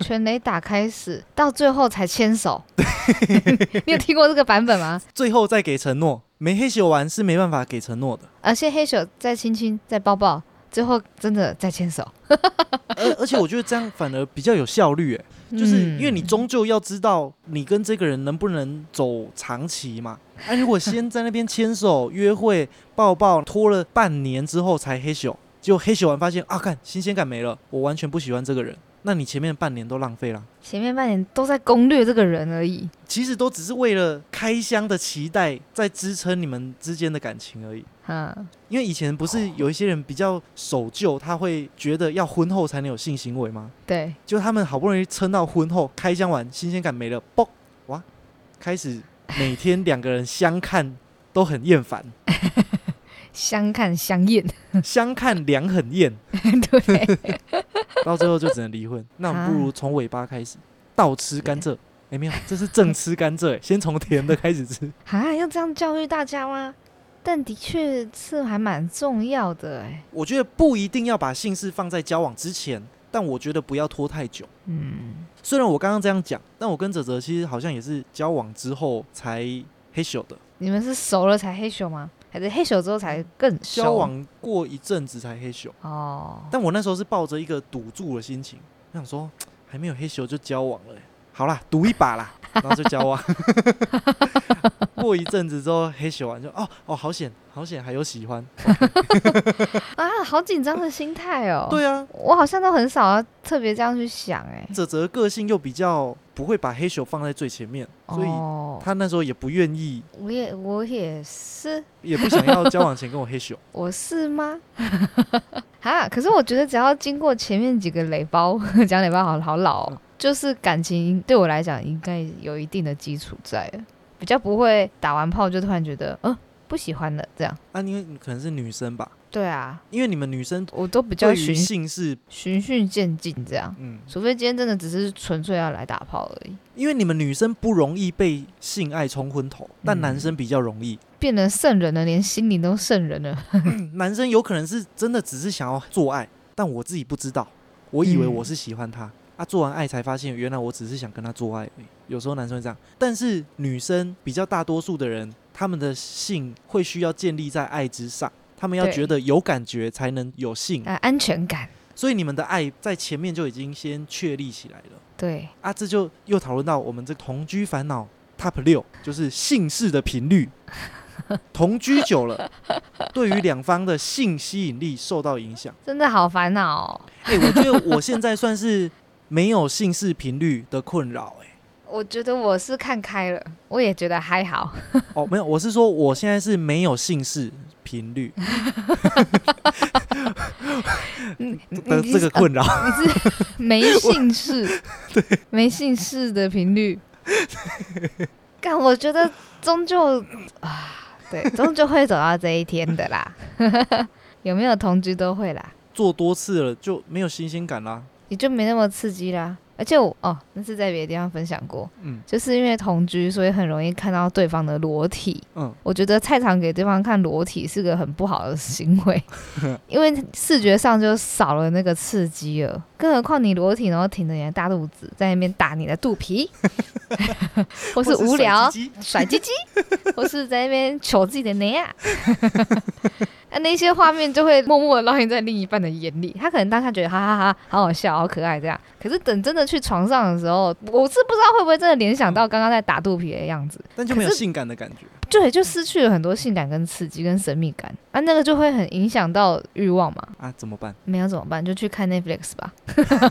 [SPEAKER 1] 全雷打开始，到最后才牵手。你有听过这个版本吗？
[SPEAKER 2] 最后再给承诺，没黑咻完是没办法给承诺的。
[SPEAKER 1] 而且黑手再亲亲，再抱抱，最后真的再牵手，
[SPEAKER 2] 而而且我觉得这样反而比较有效率，哎，就是因为你
[SPEAKER 1] 嗯
[SPEAKER 2] 终究要知道你跟这个人能不能走长期嘛。哎、如果先在那边牵手、约会、抱抱，拖了半年之后才黑咻，结果黑咻完发现啊，看新鲜感没了，我完全不喜欢这个人，那你前面半年都浪费了。
[SPEAKER 1] 前面半年都在攻略这个人而已。
[SPEAKER 2] 其实都只是为了开箱的期待在支撑你们之间的感情而已。
[SPEAKER 1] 嗯，
[SPEAKER 2] 因为以前不是有一些人比较守旧，他会觉得要婚后才能有性行为吗？
[SPEAKER 1] 对，
[SPEAKER 2] 就他们好不容易撑到婚后，开箱完新鲜感没了，嘣，哇，开始每天两个人相看都很厌烦，
[SPEAKER 1] 相看相厌。
[SPEAKER 2] 相看两很厌，
[SPEAKER 1] 对，
[SPEAKER 2] 到最后就只能离婚。那我们不如从尾巴开始，倒吃甘蔗。哎、没有，这是正吃甘蔗，哎先从甜的开始吃。
[SPEAKER 1] 啊，要这样教育大家吗？但的确是还蛮重要的哎。
[SPEAKER 2] 我觉得不一定要把姓氏放在交往之前，但我觉得不要拖太久。
[SPEAKER 1] 嗯，
[SPEAKER 2] 虽然我刚刚这样讲，但我跟泽泽其实好像也是交往之后才黑咻的，
[SPEAKER 1] 你们是熟了才黑咻吗？还是黑熊之后才更熟？
[SPEAKER 2] 交往过一阵子才黑咻。
[SPEAKER 1] 哦，
[SPEAKER 2] 但我那时候是抱着一个赌注的心情，我想说 还没有黑咻就交往了欸，好啦，赌一把啦，然后就交往。过一阵子之后黑咻完就哦哦好险好险还有喜欢，
[SPEAKER 1] 啊，好紧张的心态哦。，
[SPEAKER 2] 对啊，
[SPEAKER 1] 我好像都很少要特别这样去想哎。
[SPEAKER 2] 泽泽个性又比较不会把黑咻放在最前面，所以
[SPEAKER 1] 哦，
[SPEAKER 2] 他那时候也不愿意，
[SPEAKER 1] 我也我也是，
[SPEAKER 2] 也不想要交往前跟我黑咻。
[SPEAKER 1] 我是吗？哈，可是我觉得只要经过前面几个雷包，讲雷包好好老、哦，就是感情对我来讲应该有一定的基础在，比较不会打完炮就突然觉得，嗯、不喜欢了这样。
[SPEAKER 2] 啊，因为你可能是女生吧，
[SPEAKER 1] 对啊，
[SPEAKER 2] 因为你们女生
[SPEAKER 1] 我都比较循
[SPEAKER 2] 性是，
[SPEAKER 1] 循序渐进这样，
[SPEAKER 2] 嗯，
[SPEAKER 1] 除非今天真的只是纯粹要来打炮而已，
[SPEAKER 2] 因为你们女生不容易被性爱冲昏头，但
[SPEAKER 1] 嗯
[SPEAKER 2] 男生比较容易。
[SPEAKER 1] 变成圣人了，连心灵都圣人了。
[SPEAKER 2] 男生有可能是真的只是想要做爱，但我自己不知道，我以为
[SPEAKER 1] 嗯
[SPEAKER 2] 我是喜欢他。啊，做完爱才发现，原来我只是想跟他做爱而已。有时候男生会这样，但是女生比较大多数的人，他们的性会需要建立在爱之上，他们要觉得有感觉才能有性，
[SPEAKER 1] 啊，安全感，
[SPEAKER 2] 所以你们的爱在前面就已经先确立起来了。
[SPEAKER 1] 对，
[SPEAKER 2] 啊，这就又讨论到我们这同居烦恼 Top 六，就是性事的频率。同居久了，对于两方的性吸引力受到影响。
[SPEAKER 1] 真的好烦恼、哦。
[SPEAKER 2] 哎、我觉得我现在算是没有性事频率的困扰。哎，
[SPEAKER 1] 我觉得我是看开了，我也觉得还好。
[SPEAKER 2] 哦，没有，我是说我现在是没有性事频率
[SPEAKER 1] 嗯，
[SPEAKER 2] 这个困扰。
[SPEAKER 1] 你是没姓氏，对，没姓氏的频率。但我觉得终究啊，对，终究会走到这一天的啦。有没有同居都会啦，
[SPEAKER 2] 做多次了就没有新鲜感啦。
[SPEAKER 1] 也就没那么刺激啦。而且我哦，那是在别的地方分享过，
[SPEAKER 2] 嗯
[SPEAKER 1] 就是因为同居，所以很容易看到对方的裸体。
[SPEAKER 2] 嗯，
[SPEAKER 1] 我觉得菜场给对方看裸体是个很不好的行为，因为视觉上就少了那个刺激了。更何况你裸体，然后挺着你的大肚子在那边打你的肚皮，或是无聊
[SPEAKER 2] 甩鸡鸡
[SPEAKER 1] 或是在那边求自己的奶啊。啊，那些画面就会默默的烙印在另一半的眼里，他可能当下觉得哈哈哈好好笑，好可爱这样。可是等真的去床上的时候，我是不知道会不会真的联想到刚刚在打肚皮的样子，
[SPEAKER 2] 但就没有性感的感觉。
[SPEAKER 1] 对，就失去了很多性感跟刺激跟神秘感啊，那个就会很影响到欲望嘛。
[SPEAKER 2] 啊，怎么办？
[SPEAKER 1] 没有怎么办？就去看 Netflix 吧，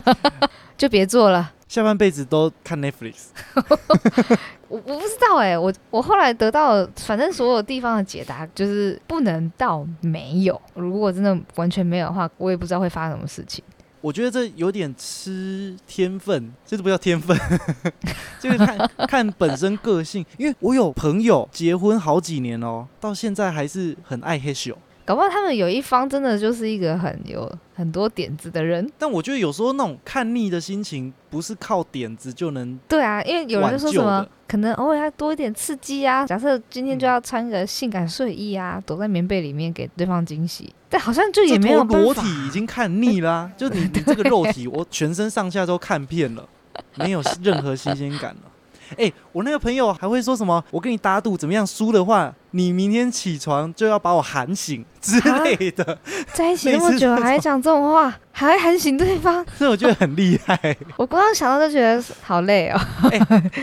[SPEAKER 1] 就别做了。
[SPEAKER 2] 下半辈子都看 Netflix。
[SPEAKER 1] 我我不知道哎、我我后来得到，反正所有地方的解答就是不能到没有。如果真的完全没有的话，我也不知道会发生什么事情。
[SPEAKER 2] 我觉得这有点吃天分，这是不叫天分，就是看看本身个性。因为我有朋友结婚好几年哦，到现在还是很爱黑咻。
[SPEAKER 1] 搞不好他们有一方真的就是一个很有很多点子的人。
[SPEAKER 2] 但我觉得有时候那种看腻的心情，不是靠点子就能
[SPEAKER 1] 对啊，因为有人就说什么，可能偶尔要多一点刺激啊。假设今天就要穿个性感睡衣啊，躲在棉被里面给对方惊喜，但好像就也没有
[SPEAKER 2] 裸。体已经看腻啦、就你你这个肉体，我全身上下都看遍了，没有任何新鲜感了。哎、我那个朋友还会说什么？我跟你打赌，怎么样输的话，你明天起床就要把我喊醒之类的。
[SPEAKER 1] 在一起 那么久还讲这种话，还会喊醒对方，
[SPEAKER 2] 所以我觉得很厉害。
[SPEAKER 1] 我光想到就觉得好累哦。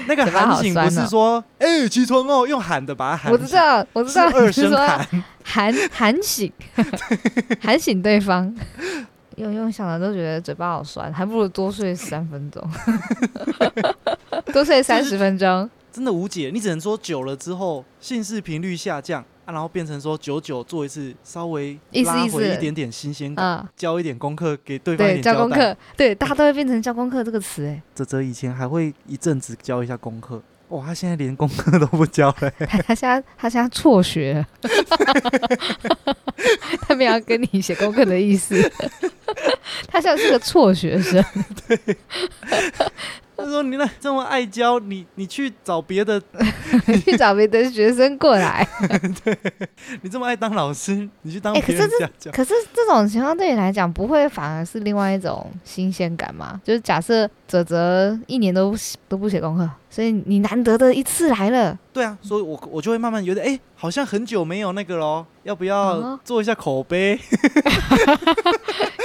[SPEAKER 2] 那个喊醒不是说哎、起床哦，用喊的把他喊醒。
[SPEAKER 1] 我知道，我知道，
[SPEAKER 2] 二声
[SPEAKER 1] 你是说
[SPEAKER 2] 喊。
[SPEAKER 1] 喊喊醒，喊醒对方。用用想了都觉得嘴巴好酸，还不如多睡三分钟，多睡三十分钟。
[SPEAKER 2] 真的无解，你只能说久了之后性事频率下降啊，然后变成说久久做一次，稍微拉
[SPEAKER 1] 意思意思
[SPEAKER 2] 回一点点新鲜感，
[SPEAKER 1] 嗯，
[SPEAKER 2] 交一点功课给对方一交
[SPEAKER 1] 功课，对，大家都会变成教功课这个词，哎，
[SPEAKER 2] 泽泽以前还会一阵子教一下功课，哇，他现在连功课都不教了、
[SPEAKER 1] 他现在他现在辍学，他没有跟你写功课的意思，他现在是个辍学生。
[SPEAKER 2] 对 他说：“你那这么爱教，你你去找别的，
[SPEAKER 1] 去找别的学生过来。
[SPEAKER 2] 对你这么爱当老师，你去当
[SPEAKER 1] 哎可
[SPEAKER 2] 别
[SPEAKER 1] 是
[SPEAKER 2] 人家教。
[SPEAKER 1] 可是这种情况对你来讲，不会反而是另外一种新鲜感吗？就是假设泽泽一年都都不写功课，所以你难得的一次来了，
[SPEAKER 2] 对啊，所以我我就会慢慢觉得，哎、好像很久没有那个咯，要不要
[SPEAKER 1] 哦
[SPEAKER 2] 做一下口碑？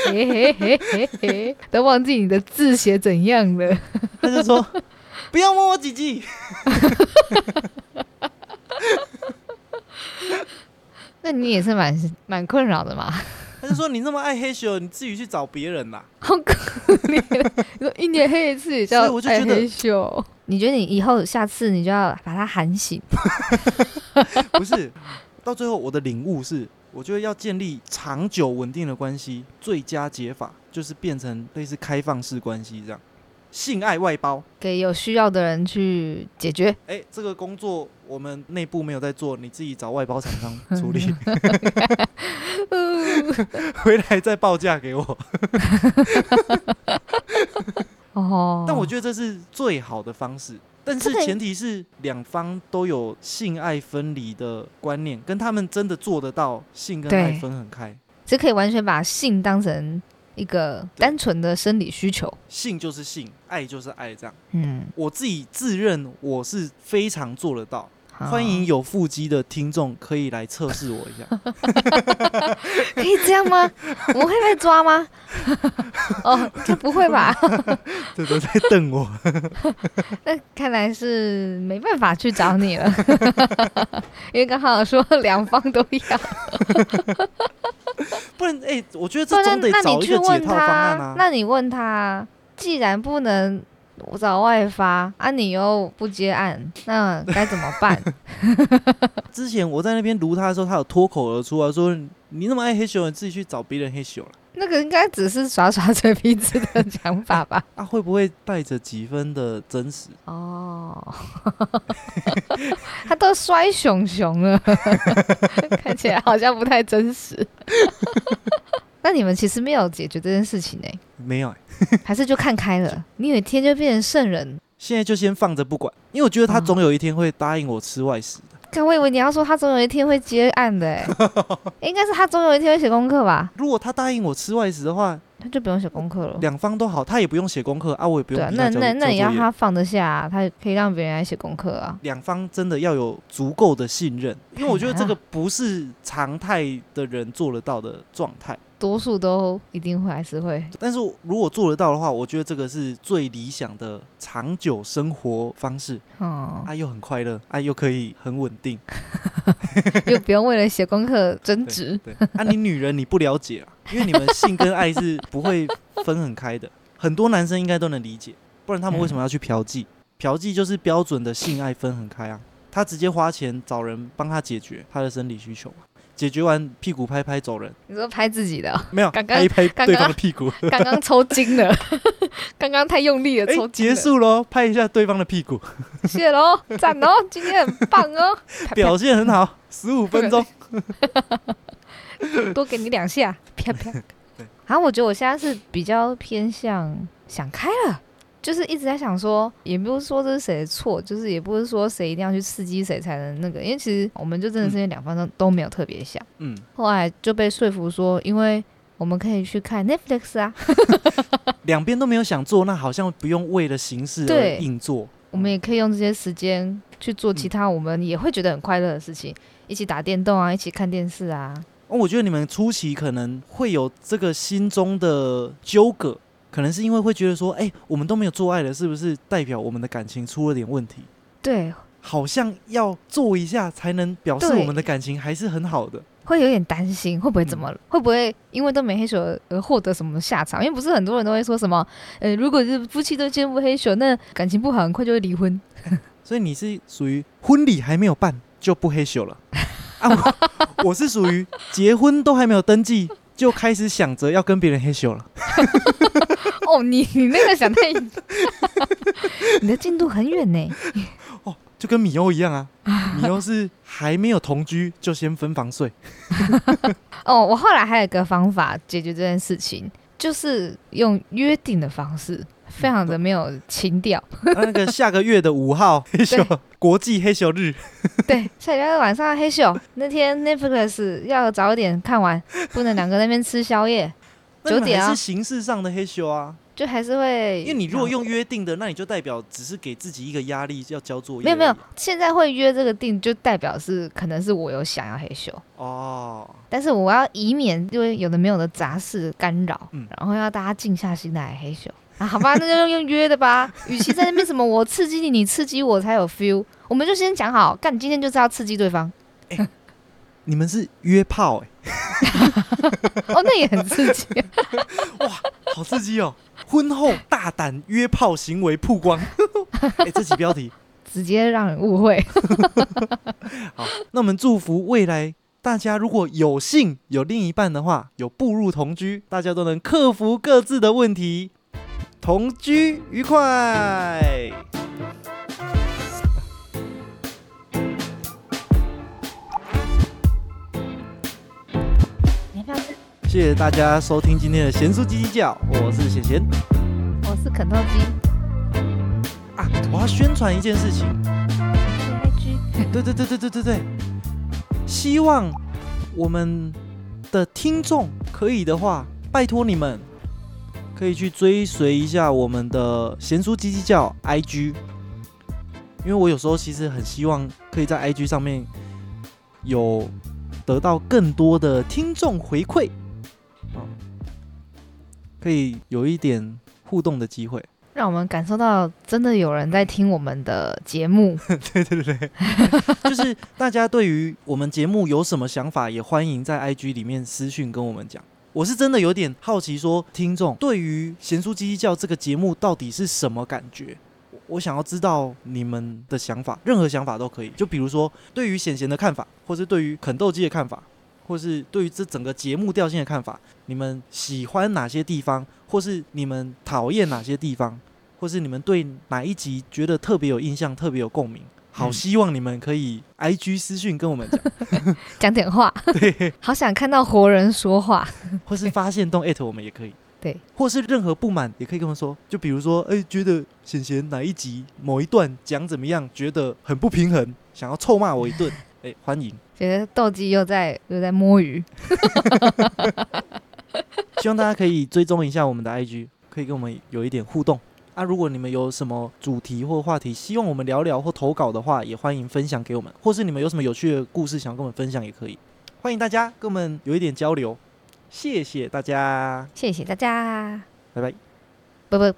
[SPEAKER 1] 嘿嘿嘿嘿嘿，都忘记你的字写怎样了。
[SPEAKER 2] 他就说不要摸我几句。
[SPEAKER 1] 那你也是蛮蛮困扰的嘛，
[SPEAKER 2] 他就说你那么爱黑咻，你自己去找别人啦。
[SPEAKER 1] 好可怜。你说一年黑一次也叫
[SPEAKER 2] 我就觉得
[SPEAKER 1] 爱黑秀。你觉得你以后下次你就要把他喊醒？
[SPEAKER 2] 不是，到最后我的领悟是，我觉得要建立长久稳定的关系，最佳解法就是变成类似开放式关系这样，性爱外包。
[SPEAKER 1] 给有需要的人去解决。
[SPEAKER 2] 哎、这个工作我们内部没有在做，你自己找外包厂商 处理，回来再报价给我。
[SPEAKER 1] 哦，
[SPEAKER 2] 但我觉得这是最好的方式，但是前提是两方都有性爱分离的观念，跟他们真的做得到性跟爱
[SPEAKER 1] 对
[SPEAKER 2] 分很开。
[SPEAKER 1] 这可以完全把性当成一个单纯的生理需求。
[SPEAKER 2] 性就是性，爱就是爱，这样。
[SPEAKER 1] 嗯，
[SPEAKER 2] 我自己自认我是非常做得到。
[SPEAKER 1] 好
[SPEAKER 2] 欢迎有腹肌的听众可以来测试我一下。
[SPEAKER 1] 可以这样吗？我们会被抓吗？哦，这不会吧？
[SPEAKER 2] 这都在瞪我。
[SPEAKER 1] 那看来是没办法去找你了，因为刚好说两方都要。
[SPEAKER 2] 不然，哎、我觉得这总得
[SPEAKER 1] 那
[SPEAKER 2] 找一个解套方案
[SPEAKER 1] 他
[SPEAKER 2] 啊，。
[SPEAKER 1] 那你问他，既然不能找外发，啊，你又不接案，那该怎么办？
[SPEAKER 2] 之前我在那边撸他的时候，他有脱口而出啊，说你那么爱黑熊，你自己去找别人黑熊了。
[SPEAKER 1] 那个应该只是耍耍嘴皮子的想法吧？
[SPEAKER 2] 啊，会不会带着几分的真实？
[SPEAKER 1] 哦，他都摔熊熊了，看起来好像不太真实。那你们其实没有解决这件事情呢、
[SPEAKER 2] 没有、欸，
[SPEAKER 1] 还是就看开了？你有一天就变成圣人？
[SPEAKER 2] 现在就先放着不管，因为我觉得他
[SPEAKER 1] 哦
[SPEAKER 2] 总有一天会答应我吃外食的。
[SPEAKER 1] 可我以为你要说他总有一天会接案的、欸，应该是他总有一天会写功课吧？
[SPEAKER 2] 如果他答应我吃外食的话，
[SPEAKER 1] 他就不用写功课了。
[SPEAKER 2] 两方都好，他也不用写功课啊，我也不
[SPEAKER 1] 对啊，
[SPEAKER 2] 用逼他交
[SPEAKER 1] 那那那也要他放得下、啊，他可以让别人来写功课啊。
[SPEAKER 2] 两方真的要有足够的信任，因为我觉得这个不是常态的人做得到的状态。
[SPEAKER 1] 多数都一定会还是会，
[SPEAKER 2] 但是如果做得到的话，我觉得这个是最理想的长久生活方式，
[SPEAKER 1] 哦、
[SPEAKER 2] 啊，又很快乐，啊，又可以很稳定。
[SPEAKER 1] 又不用为了写功课争执。
[SPEAKER 2] 对，啊，你女人你不了解啊，因为你们性跟爱是不会分很开的，很多男生应该都能理解，不然他们为什么要去嫖妓？嫖妓就是标准的性爱分很开啊，他直接花钱找人帮他解决他的生理需求嘛，解决完屁股拍拍走人，
[SPEAKER 1] 你说拍自己的？哦、
[SPEAKER 2] 没有
[SPEAKER 1] 刚刚
[SPEAKER 2] 拍一拍对方的屁股，
[SPEAKER 1] 刚刚抽筋了，刚刚太用力了，
[SPEAKER 2] 哎、
[SPEAKER 1] 抽筋
[SPEAKER 2] 结
[SPEAKER 1] 了。
[SPEAKER 2] 束喽，拍一下对方的屁股，
[SPEAKER 1] 谢喽，赞哦，今天很棒哦。
[SPEAKER 2] 表现很好，十五分钟，
[SPEAKER 1] 多给你两下，啪啪。
[SPEAKER 2] 对，
[SPEAKER 1] 然后我觉得我现在是比较偏向想开了，就是一直在想说，也不是说这是谁的错，就是也不是说谁一定要去刺激谁才能那个，因为其实我们就真的是因为两方都都没有特别想，
[SPEAKER 2] 嗯，
[SPEAKER 1] 后来就被说服说，因为我们可以去看 Netflix 啊，
[SPEAKER 2] 两边都没有想做，那好像不用为了形式而
[SPEAKER 1] 对
[SPEAKER 2] 硬做。
[SPEAKER 1] 我们也可以用这些时间去做其他我们也会觉得很快乐的事情，一起打电动啊，一起看电视啊。
[SPEAKER 2] 哦，我觉得你们初期可能会有这个心中的纠葛，可能是因为会觉得说，哎、我们都没有做爱了，是不是代表我们的感情出了点问题？
[SPEAKER 1] 对，
[SPEAKER 2] 好像要做一下才能表示我们的感情还是很好的。
[SPEAKER 1] 会有点担心，会不会怎么了？会不会因为都没黑手而而获得什么下场？因为不是很多人都会说什么，呃，如果是夫妻都见不黑手，那感情不好，很快就会离婚。
[SPEAKER 2] 所以你是属于婚礼还没有办就不黑手了啊我？我是属于结婚都还没有登记就开始想着要跟别人黑手了。
[SPEAKER 1] 哦，你你那个想太，你的进度很远呢。
[SPEAKER 2] 哦，就跟米欧一样啊，米欧是还没有同居就先分房睡。
[SPEAKER 1] 哦，我后来还有一个方法解决这件事情，就是用约定的方式，非常的没有情调。
[SPEAKER 2] 那个下个月的五号黑秀国际黑秀日，
[SPEAKER 1] 对，下礼拜晚上黑秀那天 Netflix 要早一点看完，不能两个在那边吃宵夜，九点啊
[SPEAKER 2] 是形式上的黑秀啊。
[SPEAKER 1] 就还是会。
[SPEAKER 2] 因为你如果用约定的，那你就代表只是给自己一个压力，要交作业。
[SPEAKER 1] 没有没有，现在会约这个定，就代表是可能是我有想要黑秀，
[SPEAKER 2] 哦，
[SPEAKER 1] 但是我要以免因为有的没有的杂事干扰，
[SPEAKER 2] 嗯
[SPEAKER 1] 然后要大家静下心来黑秀。啊，好吧，那就用约的吧。与其在那边什么我刺激你，你刺激我才有 feel，我们就先讲好，干，今天就是要刺激对方。
[SPEAKER 2] 你们是约炮哎、
[SPEAKER 1] 哦，那也很刺激。
[SPEAKER 2] 哇好刺激哦！婚后大胆约炮行为曝光，哎、这期标题
[SPEAKER 1] 直接让人误会。
[SPEAKER 2] 好。那我们祝福未来大家如果有幸有另一半的话，有步入同居，大家都能克服各自的问题，同居愉快。谢谢大家收听今天的咸酥鸡鸡叫，我是贤贤。
[SPEAKER 1] 我是肯豆鸡
[SPEAKER 2] 啊。我要宣传一件事情。对对对对对对对，希望我们的听众可以的话，拜托你们可以去追随一下我们的咸酥鸡鸡叫 IG，因为我有时候其实很希望可以在 IG 上面有得到更多的听众回馈，啊，可以有一点互动的机会。
[SPEAKER 1] 让我们感受到真的有人在听我们的节目。
[SPEAKER 2] 对 对对，就是大家对于我们节目有什么想法，也欢迎在 IG 里面私讯跟我们讲。我是真的有点好奇，说听众对于《贤淑鸡鸡叫》这个节目到底是什么感觉？我我想要知道你们的想法，任何想法都可以。就比如说，对于贤贤的看法，或是对于肯豆鸡的看法，或是对于这整个节目调性的看法，你们喜欢哪些地方，或是你们讨厌哪些地方，或是你们对哪一集觉得特别有印象、特别有共鸣？好，
[SPEAKER 1] 嗯
[SPEAKER 2] 希望你们可以 I G 私讯跟我们讲，
[SPEAKER 1] 讲点话，
[SPEAKER 2] 对，
[SPEAKER 1] 好想看到活人说话。
[SPEAKER 2] 或是发现动艾特我们也可以，
[SPEAKER 1] 对，
[SPEAKER 2] 或是任何不满也可以跟我们说。就比如说，哎、觉得贤贤哪一集某一段讲怎么样，觉得很不平衡，想要臭骂我一顿，哎、欢迎。
[SPEAKER 1] 觉得斗鸡又在又在摸鱼，
[SPEAKER 2] 希望大家可以追踪一下我们的 IG，可以跟我们有一点互动。啊，如果你们有什么主题或话题，希望我们聊聊或投稿的话，也欢迎分享给我们，或是你们有什么有趣的故事想要跟我们分享，也可以。欢迎大家跟我们有一点交流，谢谢大家，
[SPEAKER 1] 谢谢大家，
[SPEAKER 2] 拜拜。